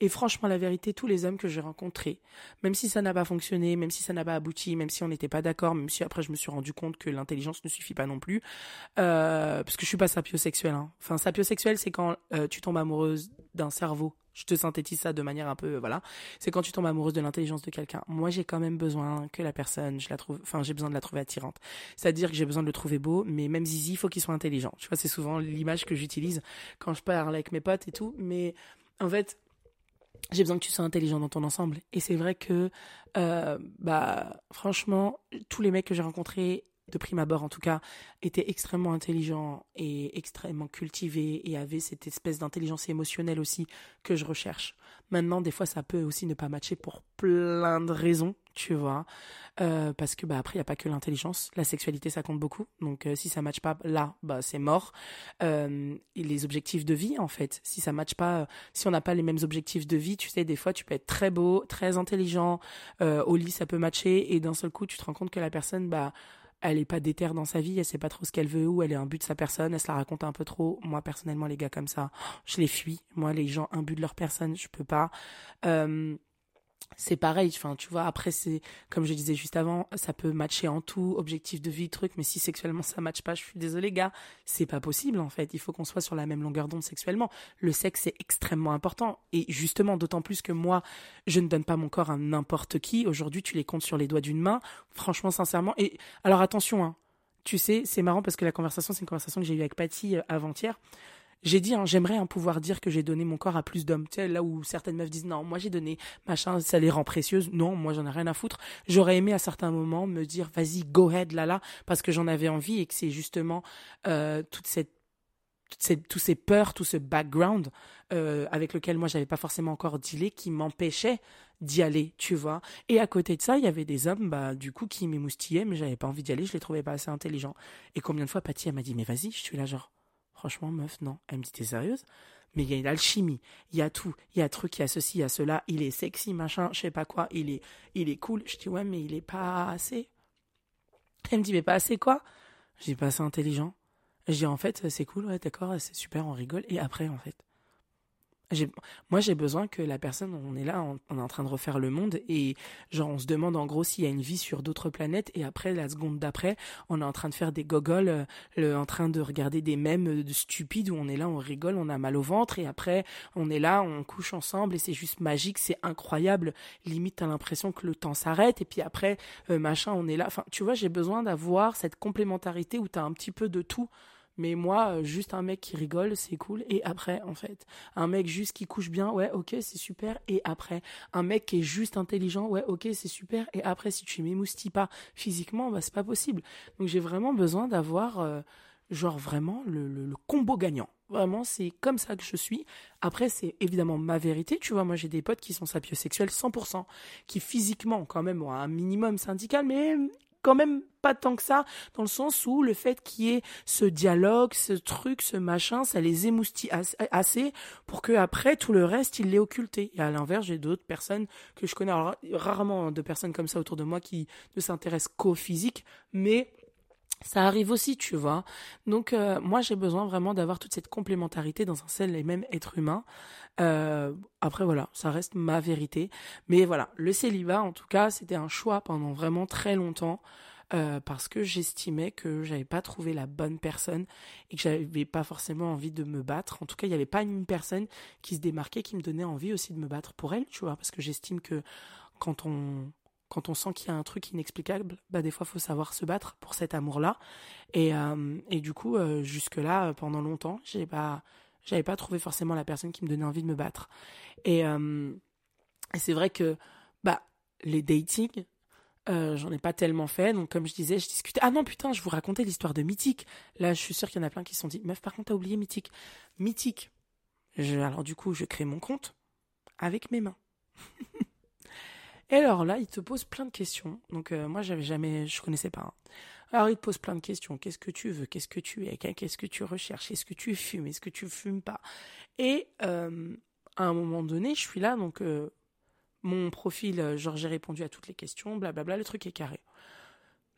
Et franchement, la vérité, tous les hommes que j'ai rencontrés, même si ça n'a pas fonctionné, même si ça n'a pas abouti, même si on n'était pas d'accord, même si après je me suis rendu compte que l'intelligence ne suffit pas non plus, euh, parce que je suis pas sapiosexuel. Hein. Enfin, sapiosexuel, c'est quand euh, tu tombes amoureuse d'un cerveau. Je te synthétise ça de manière un peu, voilà. C'est quand tu tombes amoureuse de l'intelligence de quelqu'un. Moi, j'ai quand même besoin que la personne, je la trouve, enfin, j'ai besoin de la trouver attirante. C'est-à-dire que j'ai besoin de le trouver beau, mais même Zizi, il faut qu'il soit intelligent. Tu vois, c'est souvent l'image que j'utilise quand je parle avec mes potes et tout. Mais en fait, j'ai besoin que tu sois intelligent dans ton ensemble. Et c'est vrai que, euh, bah, franchement, tous les mecs que j'ai rencontrés, de prime abord en tout cas, étaient extrêmement intelligents et extrêmement cultivés et avaient cette espèce d'intelligence émotionnelle aussi que je recherche. Maintenant, des fois, ça peut aussi ne pas matcher pour plein de raisons, tu vois. Euh, parce que bah après, il n'y a pas que l'intelligence. La sexualité, ça compte beaucoup. Donc euh, si ça matche pas là, bah c'est mort. Euh, les objectifs de vie, en fait. Si ça matche pas, si on n'a pas les mêmes objectifs de vie, tu sais, des fois, tu peux être très beau, très intelligent. au lit, ça peut matcher. Et d'un seul coup, tu te rends compte que la personne, bah elle est pas déterre dans sa vie, elle sait pas trop ce qu'elle veut ou elle est un but de sa personne, elle se la raconte un peu trop. Moi personnellement les gars comme ça, je les fuis. Moi les gens imbus de leur personne, je peux pas. Euh, c'est pareil, enfin, tu vois, après, c'est, comme je disais juste avant, ça peut matcher en tout, objectif de vie, truc, mais si sexuellement ça matche pas, je suis désolée, gars, c'est pas possible, en fait. Il faut qu'on soit sur la même longueur d'onde sexuellement. Le sexe, c'est extrêmement important. Et justement, d'autant plus que moi, je ne donne pas mon corps à n'importe qui. Aujourd'hui, tu les comptes sur les doigts d'une main. Franchement, sincèrement. Et, alors attention, hein. Tu sais, c'est marrant parce que la conversation, c'est une conversation que j'ai eue avec Patty euh, avant-hier j'ai dit, hein, j'aimerais un pouvoir dire que j'ai donné mon corps à plus d'hommes. Tu sais, là où certaines meufs disent, non, moi j'ai donné, machin, ça les rend précieuses. Non, moi j'en ai rien à foutre. J'aurais aimé à certains moments me dire, vas-y, go ahead, là, là, parce que j'en avais envie et que c'est justement euh, toute cette toutes ces peurs, tout ce background euh, avec lequel moi j'avais pas forcément encore dealé qui m'empêchait d'y aller, tu vois. Et à côté de ça, il y avait des hommes, bah du coup, qui m'émoustillaient, mais j'avais pas envie d'y aller, je les trouvais pas assez intelligents. Et combien de fois Patty elle m'a dit mais vas-y, je suis là genre Franchement, meuf, non. Elle me dit, t'es sérieuse? Mais il y a une alchimie, il y a tout, il y a truc, il y a ceci, il y a cela, il est sexy, machin, je sais pas quoi, il est, il est cool. Je dis, ouais, mais il est pas assez. Elle me dit, mais pas assez quoi? Je dis, pas assez intelligent. Je dis, en fait, c'est cool, ouais, d'accord, c'est super, on rigole. Et après, en fait, moi, j'ai besoin que la personne, on est là, on, est en train de refaire le monde et genre on se demande en gros s'il y a une vie sur d'autres planètes et après la seconde d'après, on est en train de faire des gogoles, euh, en train de regarder des mèmes de stupides où on est là, on rigole, on a mal au ventre et après on est là, on couche ensemble et c'est juste magique, c'est incroyable. Limite, t'as l'impression que le temps s'arrête et puis après euh, machin, on est là. Enfin, tu vois, j'ai besoin d'avoir cette complémentarité où t'as un petit peu de tout. Mais moi, euh, juste un mec qui rigole, c'est cool. Et après, en fait, un mec juste qui couche bien, ouais, ok, c'est super. Et après, un mec qui est juste intelligent, ouais, ok, c'est super. Et après, si tu m'émoustilles pas physiquement, bah, c'est pas possible. Donc, j'ai vraiment besoin d'avoir, euh, genre, vraiment le, le, combo gagnant. Vraiment, c'est comme ça que je suis. Après, c'est évidemment ma vérité. Tu vois, moi, j'ai des potes qui sont sapiosexuels 100%, qui physiquement, quand même, ont un minimum syndical, mais quand même pas tant que ça, dans le sens où le fait qu'il y ait ce dialogue, ce truc, ce machin, ça les émoustille assez pour que après tout le reste, il l'ait occulté. Et à l'inverse, j'ai d'autres personnes que je connais, rarement de personnes comme ça autour de moi qui ne s'intéressent qu'au physique, mais ça arrive aussi, tu vois. Donc euh, moi j'ai besoin vraiment d'avoir toute cette complémentarité dans un seul et même être humain. Euh, après voilà, ça reste ma vérité. Mais voilà, le célibat en tout cas, c'était un choix pendant vraiment très longtemps. Euh, parce que j'estimais que j'avais pas trouvé la bonne personne et que j'avais pas forcément envie de me battre. En tout cas, il n'y avait pas une personne qui se démarquait, qui me donnait envie aussi de me battre pour elle, tu vois, parce que j'estime que quand on quand on sent qu'il y a un truc inexplicable, bah des fois faut savoir se battre pour cet amour-là. Et, euh, et du coup, euh, jusque-là, pendant longtemps, j'ai pas, j'avais pas trouvé forcément la personne qui me donnait envie de me battre. Et, euh, et c'est vrai que bah les dating, j'en ai pas tellement fait. Donc comme je disais, je discutais. Ah non putain, je vous racontais l'histoire de Mythique. Là, je suis sûr qu'il y en a plein qui se sont dit, meuf, par contre t'as oublié Mythique. Mythique. alors du coup, je crée mon compte avec mes mains. Et alors là, il te pose plein de questions. Donc euh, moi, j'avais jamais, je connaissais pas. Hein. Alors il te pose plein de questions. Qu'est-ce que tu veux? Qu'est-ce que tu es? Qu'est-ce que tu recherches? Est-ce que tu fumes? Est-ce que tu fumes pas? Et euh, à un moment donné, je suis là, donc euh, mon profil, genre j'ai répondu à toutes les questions, blablabla, le truc est carré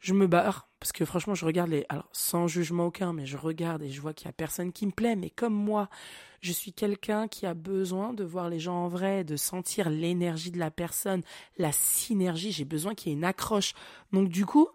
je me barre parce que franchement je regarde les alors sans jugement aucun mais je regarde et je vois qu'il y a personne qui me plaît mais comme moi je suis quelqu'un qui a besoin de voir les gens en vrai de sentir l'énergie de la personne la synergie j'ai besoin qu'il y ait une accroche. Donc du coup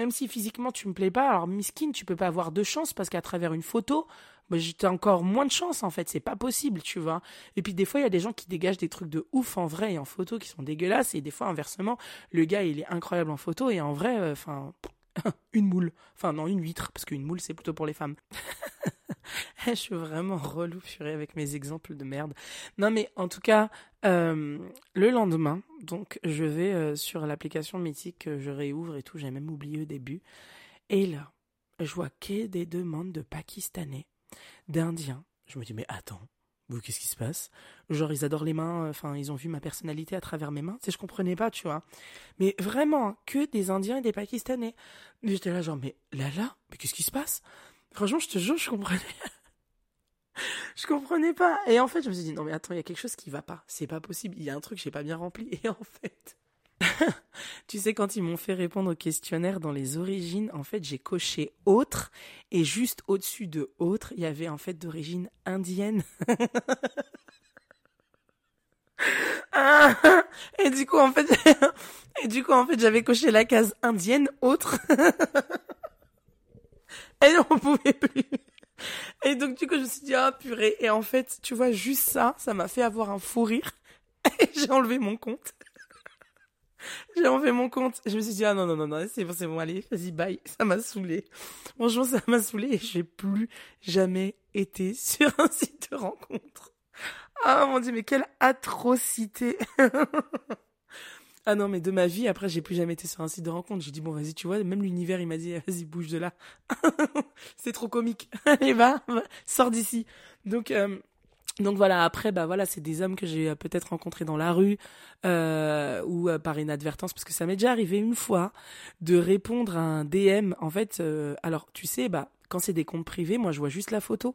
même si physiquement tu me plais pas alors miskin tu peux pas avoir de chance parce qu'à travers une photo bah, j'ai encore moins de chance en fait, c'est pas possible, tu vois. Et puis des fois, il y a des gens qui dégagent des trucs de ouf en vrai et en photo qui sont dégueulasses et des fois inversement, le gars, il est incroyable en photo et en vrai euh, enfin une moule. Enfin non, une huître parce qu'une moule c'est plutôt pour les femmes. Je suis vraiment relou avec mes exemples de merde. Non mais en tout cas, euh, le lendemain, donc je vais euh, sur l'application mythique que je réouvre et tout, j'ai même oublié au début. Et là, je vois que des demandes de Pakistanais d'Indiens. Je me dis, mais attends, qu'est-ce qui se passe? Genre, ils adorent les mains, enfin, ils ont vu ma personnalité à travers mes mains. C'est, je comprenais pas, tu vois. Mais vraiment, que des Indiens et des Pakistanais. J'étais là, genre, mais là, là, mais qu'est-ce qui se passe? Franchement, je te jure, je comprenais. je comprenais pas. Et en fait, je me suis dit, non, mais attends, il y a quelque chose qui va pas. C'est pas possible. Il y a un truc que j'ai pas bien rempli. Et en fait, tu sais, quand ils m'ont fait répondre au questionnaire dans les origines, en fait, j'ai coché autre et juste au-dessus de autre, il y avait en fait d'origine indienne. Et du coup, en fait, et du coup, en fait, j'avais coché la case indienne, autre. Et on pouvait plus. Et donc, du coup, je me suis dit, ah, purée. Et en fait, tu vois, juste ça, ça m'a fait avoir un fou rire. Et j'ai enlevé mon compte. j'ai enlevé mon compte. Je me suis dit, ah non, non, non, non, c'est bon, c'est bon, allez, vas-y, bye. Ça m'a saoulé. Franchement, ça m'a saoulé et j'ai plus jamais été sur un site de rencontre. Ah mon dieu, mais quelle atrocité. ah non, mais de ma vie, après, j'ai plus jamais été sur un site de rencontre. J'ai dit, bon, vas-y, tu vois, même l'univers, il m'a dit, vas-y, bouge de là. c'est trop comique. Allez, va, sors d'ici. Donc, euh, donc voilà, après, bah voilà, c'est des hommes que j'ai euh, peut-être rencontrés dans la rue euh, ou par inadvertance, parce que ça m'est déjà arrivé une fois de répondre à un DM. En fait, alors tu sais, bah quand c'est des comptes privés, moi je vois juste la photo.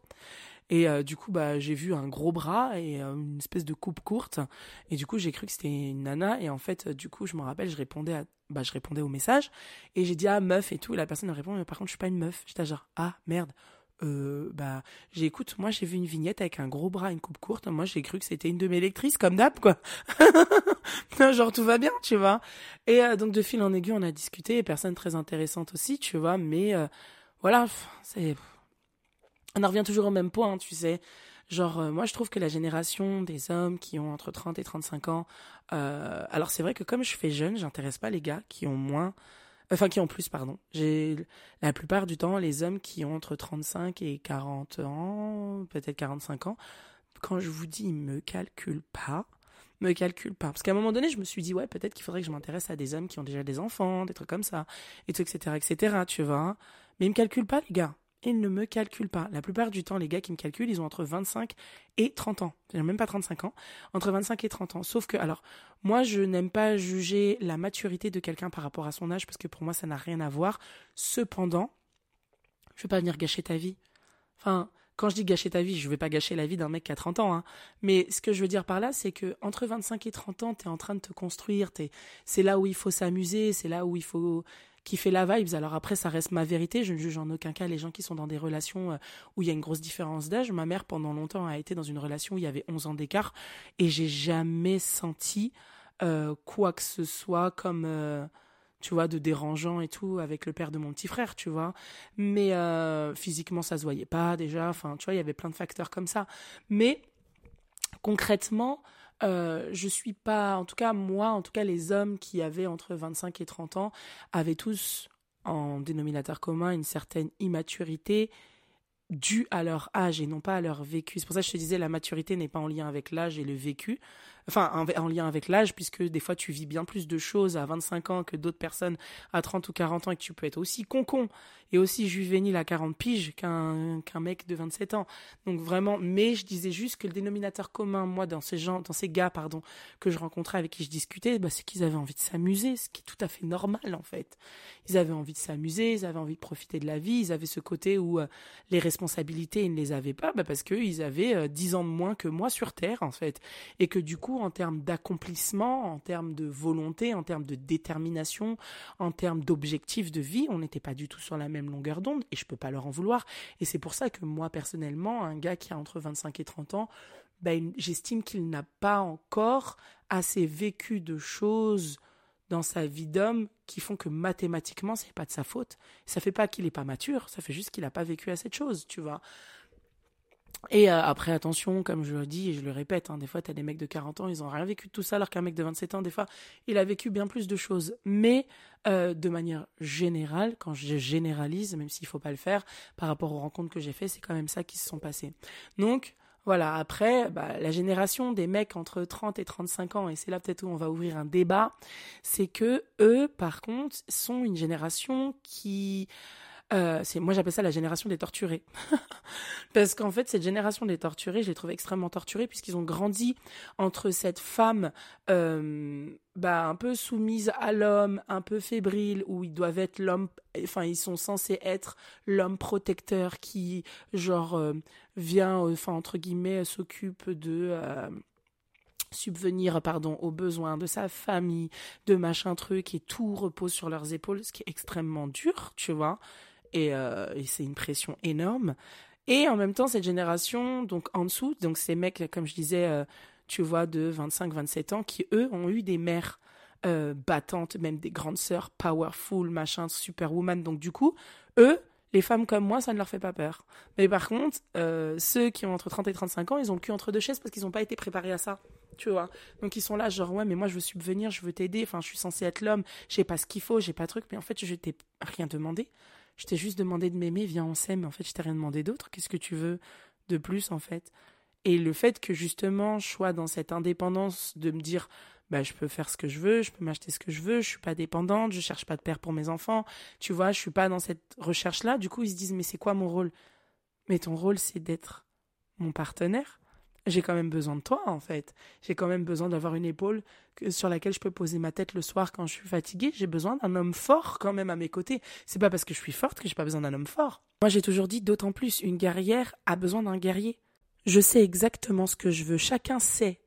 Et du coup, bah j'ai vu un gros bras et une espèce de coupe courte. Et du coup, j'ai cru que c'était une nana. Et en fait, du coup, je me rappelle, je répondais à, bah je répondais au message et j'ai dit ah meuf et tout. Et la personne me répond mais par contre, je suis pas une meuf. J'étais genre ah merde euh, bah j'écoute moi j'ai vu une vignette avec un gros bras une coupe courte moi j'ai cru que c'était une de mes lectrices comme d'hab quoi genre tout va bien tu vois et euh, donc de fil en aiguille on a discuté personne très intéressante aussi tu vois mais euh, voilà c'est on en revient toujours au même point hein, tu sais genre euh, moi je trouve que la génération des hommes qui ont entre 30 et 35 ans alors c'est vrai que comme je fais jeune j'intéresse pas les gars qui ont moins Enfin, qui en plus, pardon. J'ai la plupart du temps les hommes qui ont entre 35 et 40 ans, peut-être 45 ans. Quand je vous dis, ils me calculent pas, me calculent pas. Parce qu'à un moment donné, je me suis dit, ouais, peut-être qu'il faudrait que je m'intéresse à des hommes qui ont déjà des enfants, des trucs comme ça, et tout, etc., etc., tu vois. Mais ils me calculent pas, les gars ils ne me calculent pas. La plupart du temps, les gars qui me calculent, ils ont entre 25 et 30 ans. Même pas 35 ans. Entre 25 et 30 ans. Sauf que, alors, moi, je n'aime pas juger la maturité de quelqu'un par rapport à son âge parce que pour moi, ça n'a rien à voir. Cependant, je veux pas venir gâcher ta vie. Enfin, quand je dis gâcher ta vie, je vais pas gâcher la vie d'un mec qui a 30 ans, hein. Mais ce que je veux dire par là, c'est que entre 25 et 30 ans, tu es en train de te construire, c'est là où il faut s'amuser, c'est là où il faut qui fait la vibes. Alors après, ça reste ma vérité. Je ne juge en aucun cas les gens qui sont dans des relations euh, où il y a une grosse différence d'âge. Ma mère, pendant longtemps, a été dans une relation où il y avait 11 ans d'écart et j'ai jamais senti euh, quoi que ce soit comme euh, tu vois, de dérangeant et tout avec le père de mon petit frère, tu vois. Mais physiquement, ça se voyait pas déjà. Enfin, tu vois, il y avait plein de facteurs comme ça. Mais concrètement, euh, je suis pas, en tout cas moi, en tout cas les hommes qui avaient entre 25 et 30 ans avaient tous en dénominateur commun une certaine immaturité due à leur âge et non pas à leur vécu. C'est pour ça que je te disais la maturité n'est pas en lien avec l'âge et le vécu, enfin en, lien avec l'âge puisque des fois tu vis bien plus de choses à 25 ans que d'autres personnes à 30 ou 40 ans et que tu peux être aussi concon et aussi juvénile à 40 piges qu'un qu'un mec de 27 ans. Donc vraiment, mais je disais juste que le dénominateur commun, moi, dans ces gens, dans ces gars, pardon, que je rencontrais, avec qui je discutais, bah, c'est qu'ils avaient envie de s'amuser, ce qui est tout à fait normal, en fait. Ils avaient envie de s'amuser, ils avaient envie de profiter de la vie, ils avaient ce côté où euh, les responsabilités, ils ne les avaient pas, bah, parce qu'ils avaient euh, 10 ans de moins que moi sur Terre, en fait. Et que du coup, en termes d'accomplissement, en termes de volonté, en termes de détermination, en termes d'objectifs de vie, on n'était pas du tout sur la même longueur d'onde et je peux pas leur en vouloir. Et c'est pour ça que moi, personnellement, un gars qui a entre 25 et 30 ans, ben, j'estime qu'il n'a pas encore assez vécu de choses dans sa vie d'homme qui font que mathématiquement c'est pas de sa faute. Ça fait pas qu'il est pas mature, ça fait juste qu'il n'a pas vécu assez de choses, tu vois. Et euh, après, attention, comme je le dis et je le répète, hein, des fois, tu as des mecs de 40 ans, ils ont rien vécu de tout ça, alors qu'un mec de 27 ans, des fois, il a vécu bien plus de choses. Mais euh, de manière générale, quand je généralise, même s'il faut pas le faire, par rapport aux rencontres que j'ai fait, c'est quand même ça qui se sont passées. Donc, voilà, après, bah, la génération des mecs entre 30 et 35 ans, et c'est là peut-être où on va ouvrir un débat, c'est que eux, par contre, sont une génération qui euh, moi j'appelle ça la génération des torturés. Parce qu'en fait cette génération des torturés je les trouve extrêmement torturés puisqu'ils ont grandi entre cette femme euh, bah un peu soumise à l'homme un peu fébrile où ils doivent être l'homme enfin ils sont censés être l'homme protecteur qui genre euh, vient enfin entre guillemets s'occupe de subvenir pardon aux besoins de sa famille de machin truc et tout repose sur leurs épaules ce qui est extrêmement dur tu vois euh, et, c'est une pression énorme. Et en même temps, cette génération, donc en dessous, donc ces mecs, comme je disais, euh, tu vois, de 25-27 ans, qui eux ont eu des mères euh, battantes, même des grandes sœurs, powerful, machin, superwoman. Donc du coup, eux, les femmes comme moi, ça ne leur fait pas peur. Mais par contre, ceux qui ont entre 30 et 35 ans, ils ont le cul entre deux chaises parce qu'ils n'ont pas été préparés à ça. Tu vois. Donc ils sont là, genre, ouais, mais moi je veux subvenir, je veux t'aider, enfin, je suis censée être l'homme, j'ai pas ce qu'il faut, j'ai pas truc, mais en fait, je t'ai rien demandé. Je t'ai juste demandé de m'aimer, viens, on s'aime, en fait, je t'ai rien demandé d'autre. Qu'est-ce que tu veux de plus, en fait? Et le fait que justement, je sois dans cette indépendance de me dire, bah, je peux faire ce que je veux, je peux m'acheter ce que je veux, je suis pas dépendante, je cherche pas de père pour mes enfants, tu vois, je suis pas dans cette recherche-là. Du coup, ils se disent, mais c'est quoi mon rôle? Mais ton rôle, c'est d'être mon partenaire. J'ai quand même besoin de toi, en fait. J'ai quand même besoin d'avoir une épaule sur laquelle je peux poser ma tête le soir quand je suis fatiguée. J'ai besoin d'un homme fort quand même à mes côtés. C'est pas parce que je suis forte que j'ai pas besoin d'un homme fort. Moi, j'ai toujours dit d'autant plus, une guerrière a besoin d'un guerrier. Je sais exactement ce que je veux. Chacun sait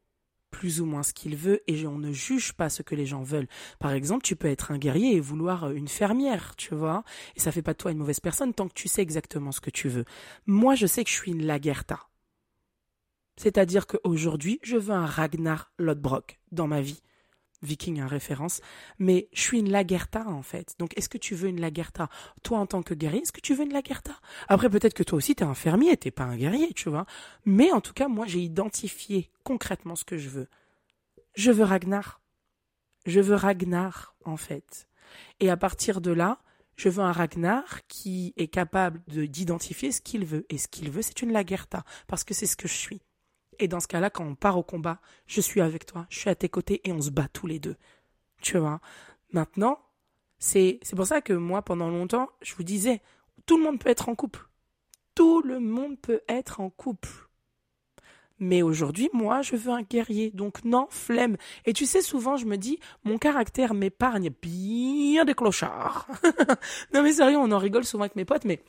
plus ou moins ce qu'il veut et on ne juge pas ce que les gens veulent. Par exemple, tu peux être un guerrier et vouloir euh, une fermière, tu vois, et ça fait pas de toi une mauvaise personne tant que tu sais exactement ce que tu veux. Moi, je sais que je suis une Lagerta. C'est-à-dire qu'aujourd'hui, je veux un Ragnar Lodbrok dans ma vie viking en référence, mais je suis une Lagerta en fait. Donc est-ce que tu veux une Lagerta Toi en tant que guerrier, est-ce que tu veux une Lagerta Après peut-être que toi aussi t'es un fermier, t'es pas un guerrier, tu vois. Mais en tout cas, moi j'ai identifié concrètement ce que je veux. Je veux Ragnar. Je veux Ragnar en fait. Et à partir de là, je veux un Ragnar qui est capable d'identifier ce qu'il veut. Et ce qu'il veut, c'est une Lagerta, parce que c'est ce que je suis. Et dans ce cas-là, quand on part au combat, je suis avec toi, je suis à tes côtés et on se bat tous les deux. Tu vois? Maintenant, c'est, c'est pour ça que moi, pendant longtemps, je vous disais, tout le monde peut être en couple. Tout le monde peut être en couple. Mais aujourd'hui, moi, je veux un guerrier. Donc non, flemme. Et tu sais, souvent, je me dis, mon caractère m'épargne bien des clochards. non mais sérieux, on en rigole souvent avec mes potes, mais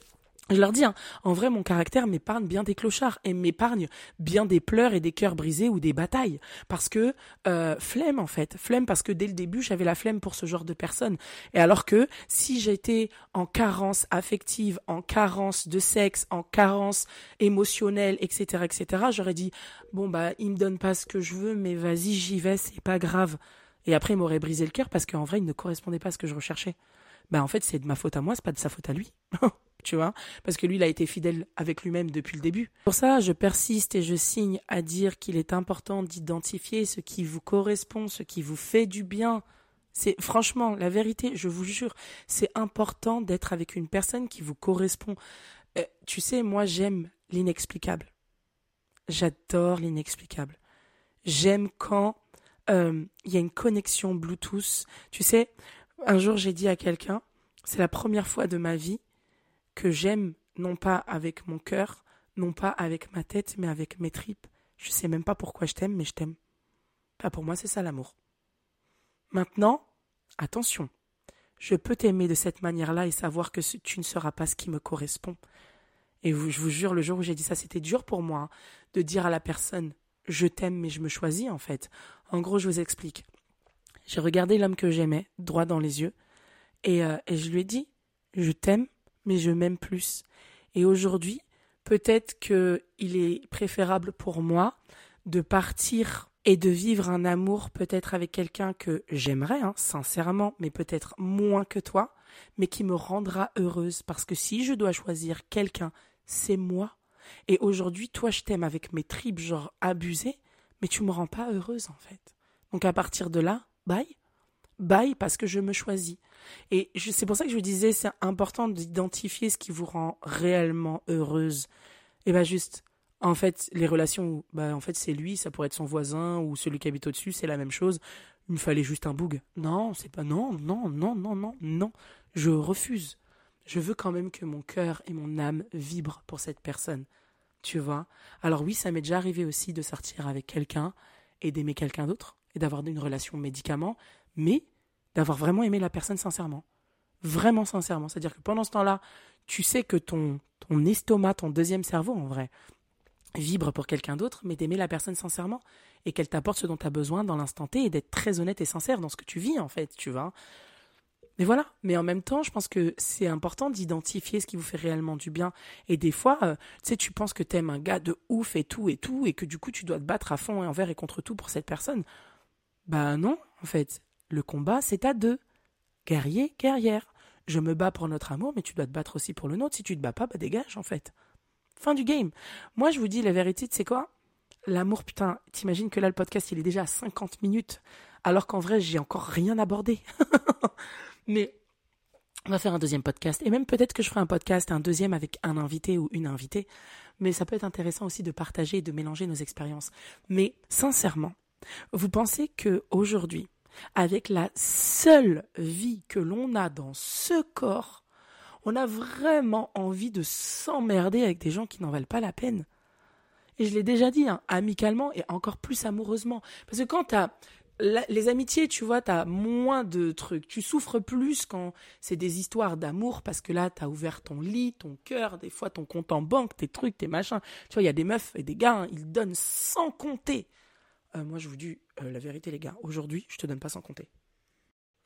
je leur dis, hein, en vrai, mon caractère m'épargne bien des clochards et m'épargne bien des pleurs et des cœurs brisés ou des batailles. Parce que, euh, flemme en fait, flemme parce que dès le début, j'avais la flemme pour ce genre de personnes. Et alors que si j'étais en carence affective, en carence de sexe, en carence émotionnelle, etc., etc., j'aurais dit, bon bah, il me donne pas ce que je veux, mais vas-y, j'y vais, c'est pas grave. Et après, il m'aurait brisé le cœur parce qu'en vrai, il ne correspondait pas à ce que je recherchais. Bah en fait, c'est de ma faute à moi, c'est pas de sa faute à lui. tu vois, parce que lui, il a été fidèle avec lui-même depuis le début. Pour ça, je persiste et je signe à dire qu'il est important d'identifier ce qui vous correspond, ce qui vous fait du bien. C'est franchement la vérité, je vous jure, c'est important d'être avec une personne qui vous correspond. Euh, tu sais, moi, j'aime l'inexplicable. J'adore l'inexplicable. J'aime quand euh, il y a une connexion Bluetooth. Tu sais, un jour, j'ai dit à quelqu'un, c'est la première fois de ma vie que j'aime non pas avec mon cœur, non pas avec ma tête, mais avec mes tripes. Je sais même pas pourquoi je t'aime, mais je t'aime. Pas pour moi, c'est ça l'amour. Maintenant, attention. Je peux t'aimer de cette manière-là et savoir que tu ne seras pas ce qui me correspond. Et je vous jure, le jour où j'ai dit ça, c'était dur pour moi hein, de dire à la personne je t'aime mais je me choisis en fait. En gros, je vous explique. J'ai regardé l'homme que j'aimais droit dans les yeux et, euh, et je lui ai dit je t'aime mais je m'aime plus. Et aujourd'hui, peut-être qu'il est préférable pour moi de partir et de vivre un amour peut-être avec quelqu'un que j'aimerais, hein, sincèrement, mais peut-être moins que toi, mais qui me rendra heureuse. Parce que si je dois choisir quelqu'un, c'est moi. Et aujourd'hui, toi, je t'aime avec mes tripes, genre abusées, mais tu me rends pas heureuse, en fait. Donc à partir de là, bye. Bye parce que je me choisis. Et c'est pour ça que je disais, c'est important d'identifier ce qui vous rend réellement heureuse. Et bah juste, en fait, les relations, bah en fait c'est lui, ça pourrait être son voisin ou celui qui habite au-dessus, c'est la même chose. Il me fallait juste un boug. Non, c'est pas non, non, non, non, non, non. Je refuse. Je veux quand même que mon cœur et mon âme vibrent pour cette personne. Tu vois? Alors oui, ça m'est déjà arrivé aussi de sortir avec quelqu'un et d'aimer quelqu'un d'autre et d'avoir une relation médicament, mais d'avoir vraiment aimé la personne sincèrement. Vraiment sincèrement. C'est-à-dire que pendant ce temps-là, tu sais que ton, estomac, ton deuxième cerveau, en vrai, vibre pour quelqu'un d'autre, mais d'aimer la personne sincèrement et qu'elle t'apporte ce dont tu as besoin dans l'instant T et d'être très honnête et sincère dans ce que tu vis, en fait, tu vois. Mais voilà, mais en même temps, je pense que c'est important d'identifier ce qui vous fait réellement du bien. Et des fois, euh, tu sais, tu penses que t'aimes un gars de ouf et tout et tout, et que du coup, tu dois te battre à fond et envers et contre tout pour cette personne. Bah non, en fait. Le combat, c'est à deux. Guerrier, guerrière. Je me bats pour notre amour, mais tu dois te battre aussi pour le nôtre. Si tu te bats pas, bah dégage, en fait. Fin du game. Moi, je vous dis la vérité, c'est quoi? L'amour, putain, t'imagines que là, le podcast, il est déjà à 50 minutes, alors qu'en vrai, j'ai encore rien abordé. Mais on va faire un deuxième podcast. Et même peut-être que je ferai un podcast, un deuxième avec un invité ou une invitée. Mais ça peut être intéressant aussi de partager et de mélanger nos expériences. Mais sincèrement, vous pensez que aujourd'hui, avec la seule vie que l'on a dans ce corps, on a vraiment envie de s'emmerder avec des gens qui n'en valent pas la peine. Et je l'ai déjà dit, hein, amicalement et encore plus amoureusement. Parce que quand tu as les amitiés, tu vois, t'as moins de trucs. Tu souffres plus quand c'est des histoires d'amour parce que là, t'as ouvert ton lit, ton cœur, des fois ton compte en banque, tes trucs, tes machins. Tu vois, il y a des meufs et des gars, hein, ils donnent sans compter. Euh, moi, je vous dis euh, la vérité, les gars. Aujourd'hui, je te donne pas sans compter.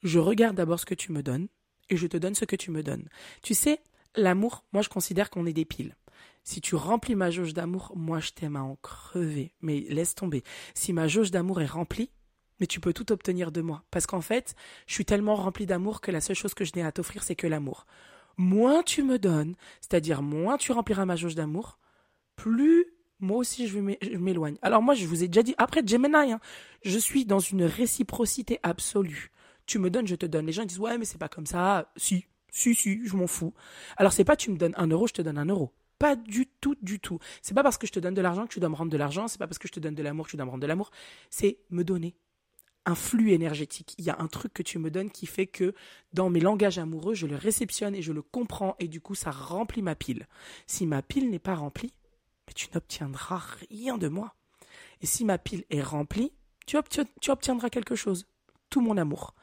Je regarde d'abord ce que tu me donnes et je te donne ce que tu me donnes. Tu sais, l'amour, moi, je considère qu'on est des piles. Si tu remplis ma jauge d'amour, moi, je t'aime à en crever. Mais laisse tomber. Si ma jauge d'amour est remplie, mais tu peux tout obtenir de moi. Parce qu'en fait, je suis tellement rempli d'amour que la seule chose que je n'ai à t'offrir, c'est que l'amour. Moins tu me donnes, c'est-à-dire moins tu rempliras ma jauge d'amour, plus moi aussi je m'éloigne. Alors moi, je vous ai déjà dit, après Gemini, hein, je suis dans une réciprocité absolue. Tu me donnes, je te donne. Les gens disent, ouais, mais c'est pas comme ça. Si, si, si, je m'en fous. Alors c'est pas tu me donnes un euro, je te donne un euro. Pas du tout, du tout. C'est pas parce que je te donne de l'argent que tu dois me rendre de l'argent. C'est pas parce que je te donne de l'amour que tu dois me rendre de l'amour. C'est me donner un flux énergétique. Il y a un truc que tu me donnes qui fait que dans mes langages amoureux, je le réceptionne et je le comprends et du coup, ça remplit ma pile. Si ma pile n'est pas remplie, tu n'obtiendras rien de moi. Et si ma pile est remplie, tu, obtiendras quelque chose. Tout mon amour.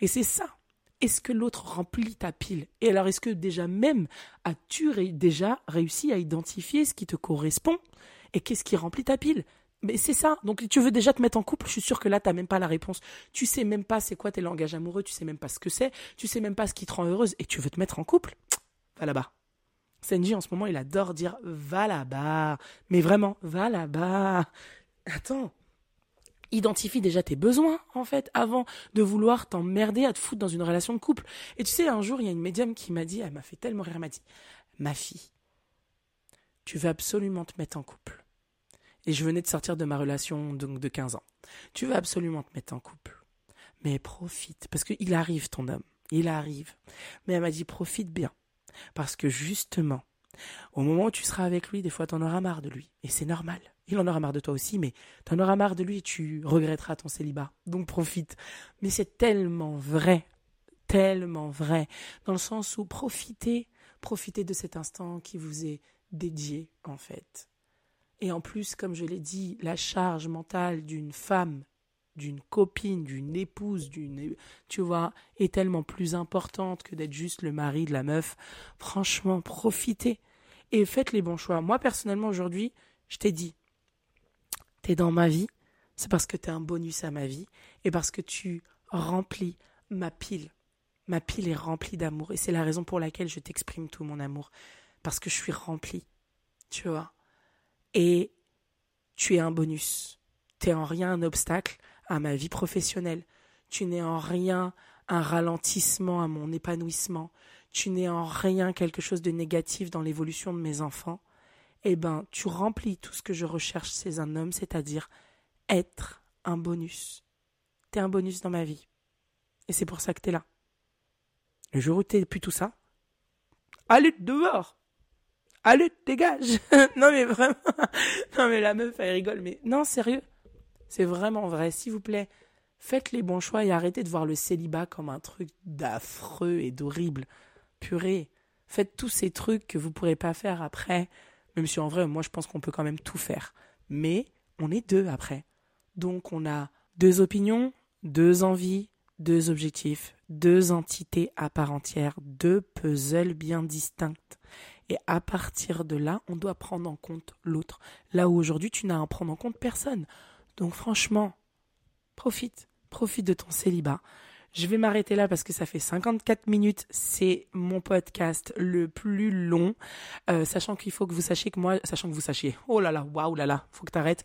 Et c'est ça. Est-ce que l'autre remplit ta pile? Et alors, est-ce que déjà même as-tu déjà réussi à identifier ce qui te correspond? Et qu'est-ce qui remplit ta pile? Mais c'est ça. Donc tu veux déjà te mettre en couple, je suis sûre que là, tu même pas la réponse. Tu sais même pas c'est quoi tes langages amoureux, tu sais même pas ce que c'est, tu sais même pas ce qui te rend heureuse et tu veux te mettre en couple? Va là-bas. Senji, en ce moment, il adore dire va là-bas. Mais vraiment, va là-bas. Attends. Identifie déjà tes besoins, en fait, avant de vouloir t'emmerder à te foutre dans une relation de couple. Et tu sais, un jour, il y a une médium qui m'a dit, elle m'a fait tellement rire, elle m'a dit, ma fille, tu veux absolument te mettre en couple et je venais de sortir de ma relation donc de 15 ans. Tu veux absolument te mettre en couple. Mais profite, parce qu'il arrive ton homme, il arrive. Mais elle m'a dit profite bien, parce que justement, au moment où tu seras avec lui, des fois t'en auras marre de lui, et c'est normal. Il en aura marre de toi aussi, mais t'en auras marre de lui et tu regretteras ton célibat. Donc profite. Mais c'est tellement vrai, tellement vrai, dans le sens où profitez, profitez de cet instant qui vous est dédié en fait. Et en plus, comme je l'ai dit, la charge mentale d'une femme, d'une copine, d'une épouse, d'une, tu vois, est tellement plus importante que d'être juste le mari de la meuf. Franchement, profitez et faites les bons choix. Moi, personnellement, aujourd'hui, je t'ai dit, t'es dans ma vie, c'est parce que t'es un bonus à ma vie et parce que tu remplis ma pile. Ma pile est remplie d'amour et c'est la raison pour laquelle je t'exprime tout mon amour. Parce que je suis remplie. Tu vois et tu es un bonus. Tu n'es en rien un obstacle à ma vie professionnelle. Tu n'es en rien un ralentissement à mon épanouissement. Tu n'es en rien quelque chose de négatif dans l'évolution de mes enfants. Eh ben, tu remplis tout ce que je recherche chez un homme, c'est-à-dire être un bonus. Tu es un bonus dans ma vie. Et c'est pour ça que tu es là. Le jour où t'es plus tout ça, allez dehors allez, dégage. non, mais vraiment. non, mais la meuf, elle rigole. Mais non, sérieux. C'est vraiment vrai. S'il vous plaît, faites les bons choix et arrêtez de voir le célibat comme un truc d'affreux et d'horrible. Purée. Faites tous ces trucs que vous pourrez pas faire après. Même si en vrai, moi, je pense qu'on peut quand même tout faire. Mais on est deux après. Donc, on a deux opinions, deux envies, deux objectifs, deux entités à part entière, deux puzzles bien distinctes. Et à partir de là, on doit prendre en compte l'autre. Là où aujourd'hui, tu n'as à en prendre en compte personne. Donc franchement, profite, profite de ton célibat. Je vais m'arrêter là parce que ça fait 54 minutes. C'est mon podcast le plus long. Euh, sachant qu'il faut que vous sachiez que moi, sachant que vous sachiez, oh là là, waouh là là, faut que t'arrêtes.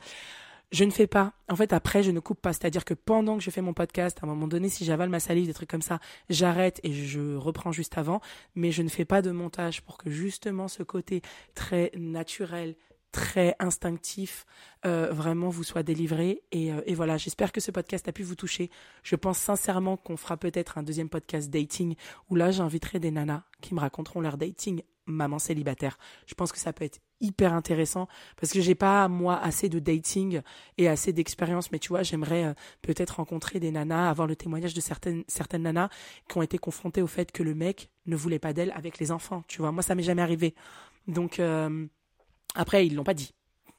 Je ne fais pas. En fait, après, je ne coupe pas. C'est-à-dire que pendant que je fais mon podcast, à un moment donné, si j'avale ma salive, des trucs comme ça, j'arrête et je reprends juste avant. Mais je ne fais pas de montage pour que justement ce côté très naturel, très instinctif euh, vraiment vous soit délivré. Et, euh, et voilà j'espère que ce podcast a pu vous toucher. Je pense sincèrement qu'on fera peut-être un deuxième podcast dating où là j'inviterai des nanas qui me raconteront leur dating maman célibataire. Je pense que ça peut être hyper intéressant parce que j'ai pas moi assez de dating et assez d'expérience mais tu vois j'aimerais euh, peut-être rencontrer des nanas avoir le témoignage de certaines certaines nanas qui ont été confrontées au fait que le mec ne voulait pas d'elle avec les enfants tu vois. Moi ça m'est jamais arrivé. Donc après, ils l'ont pas dit.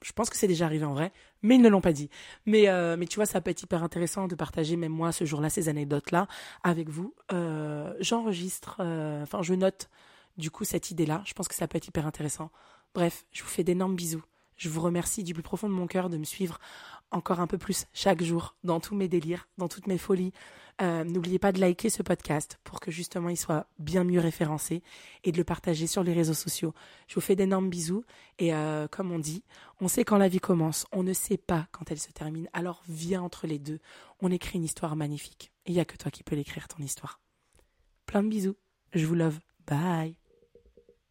Je pense que c'est déjà arrivé en vrai, mais ils ne l'ont pas dit. Mais, euh, tu vois, ça peut être hyper intéressant de partager, même moi, ce jour-là, ces anecdotes-là avec vous. Euh, J'enregistre, euh, enfin, je note du coup cette idée-là. Je pense que ça peut être hyper intéressant. Bref, je vous fais d'énormes bisous. Je vous remercie du plus profond de mon cœur de me suivre encore un peu plus chaque jour dans tous mes délires, dans toutes mes folies. Euh, n'oubliez pas de liker ce podcast pour que justement il soit bien mieux référencé et de le partager sur les réseaux sociaux. Je vous fais d'énormes bisous et euh, comme on dit, on sait quand la vie commence, on ne sait pas quand elle se termine. Alors viens entre les deux, on écrit une histoire magnifique. Il n'y a que toi qui peux l'écrire ton histoire. Plein de bisous, je vous love, bye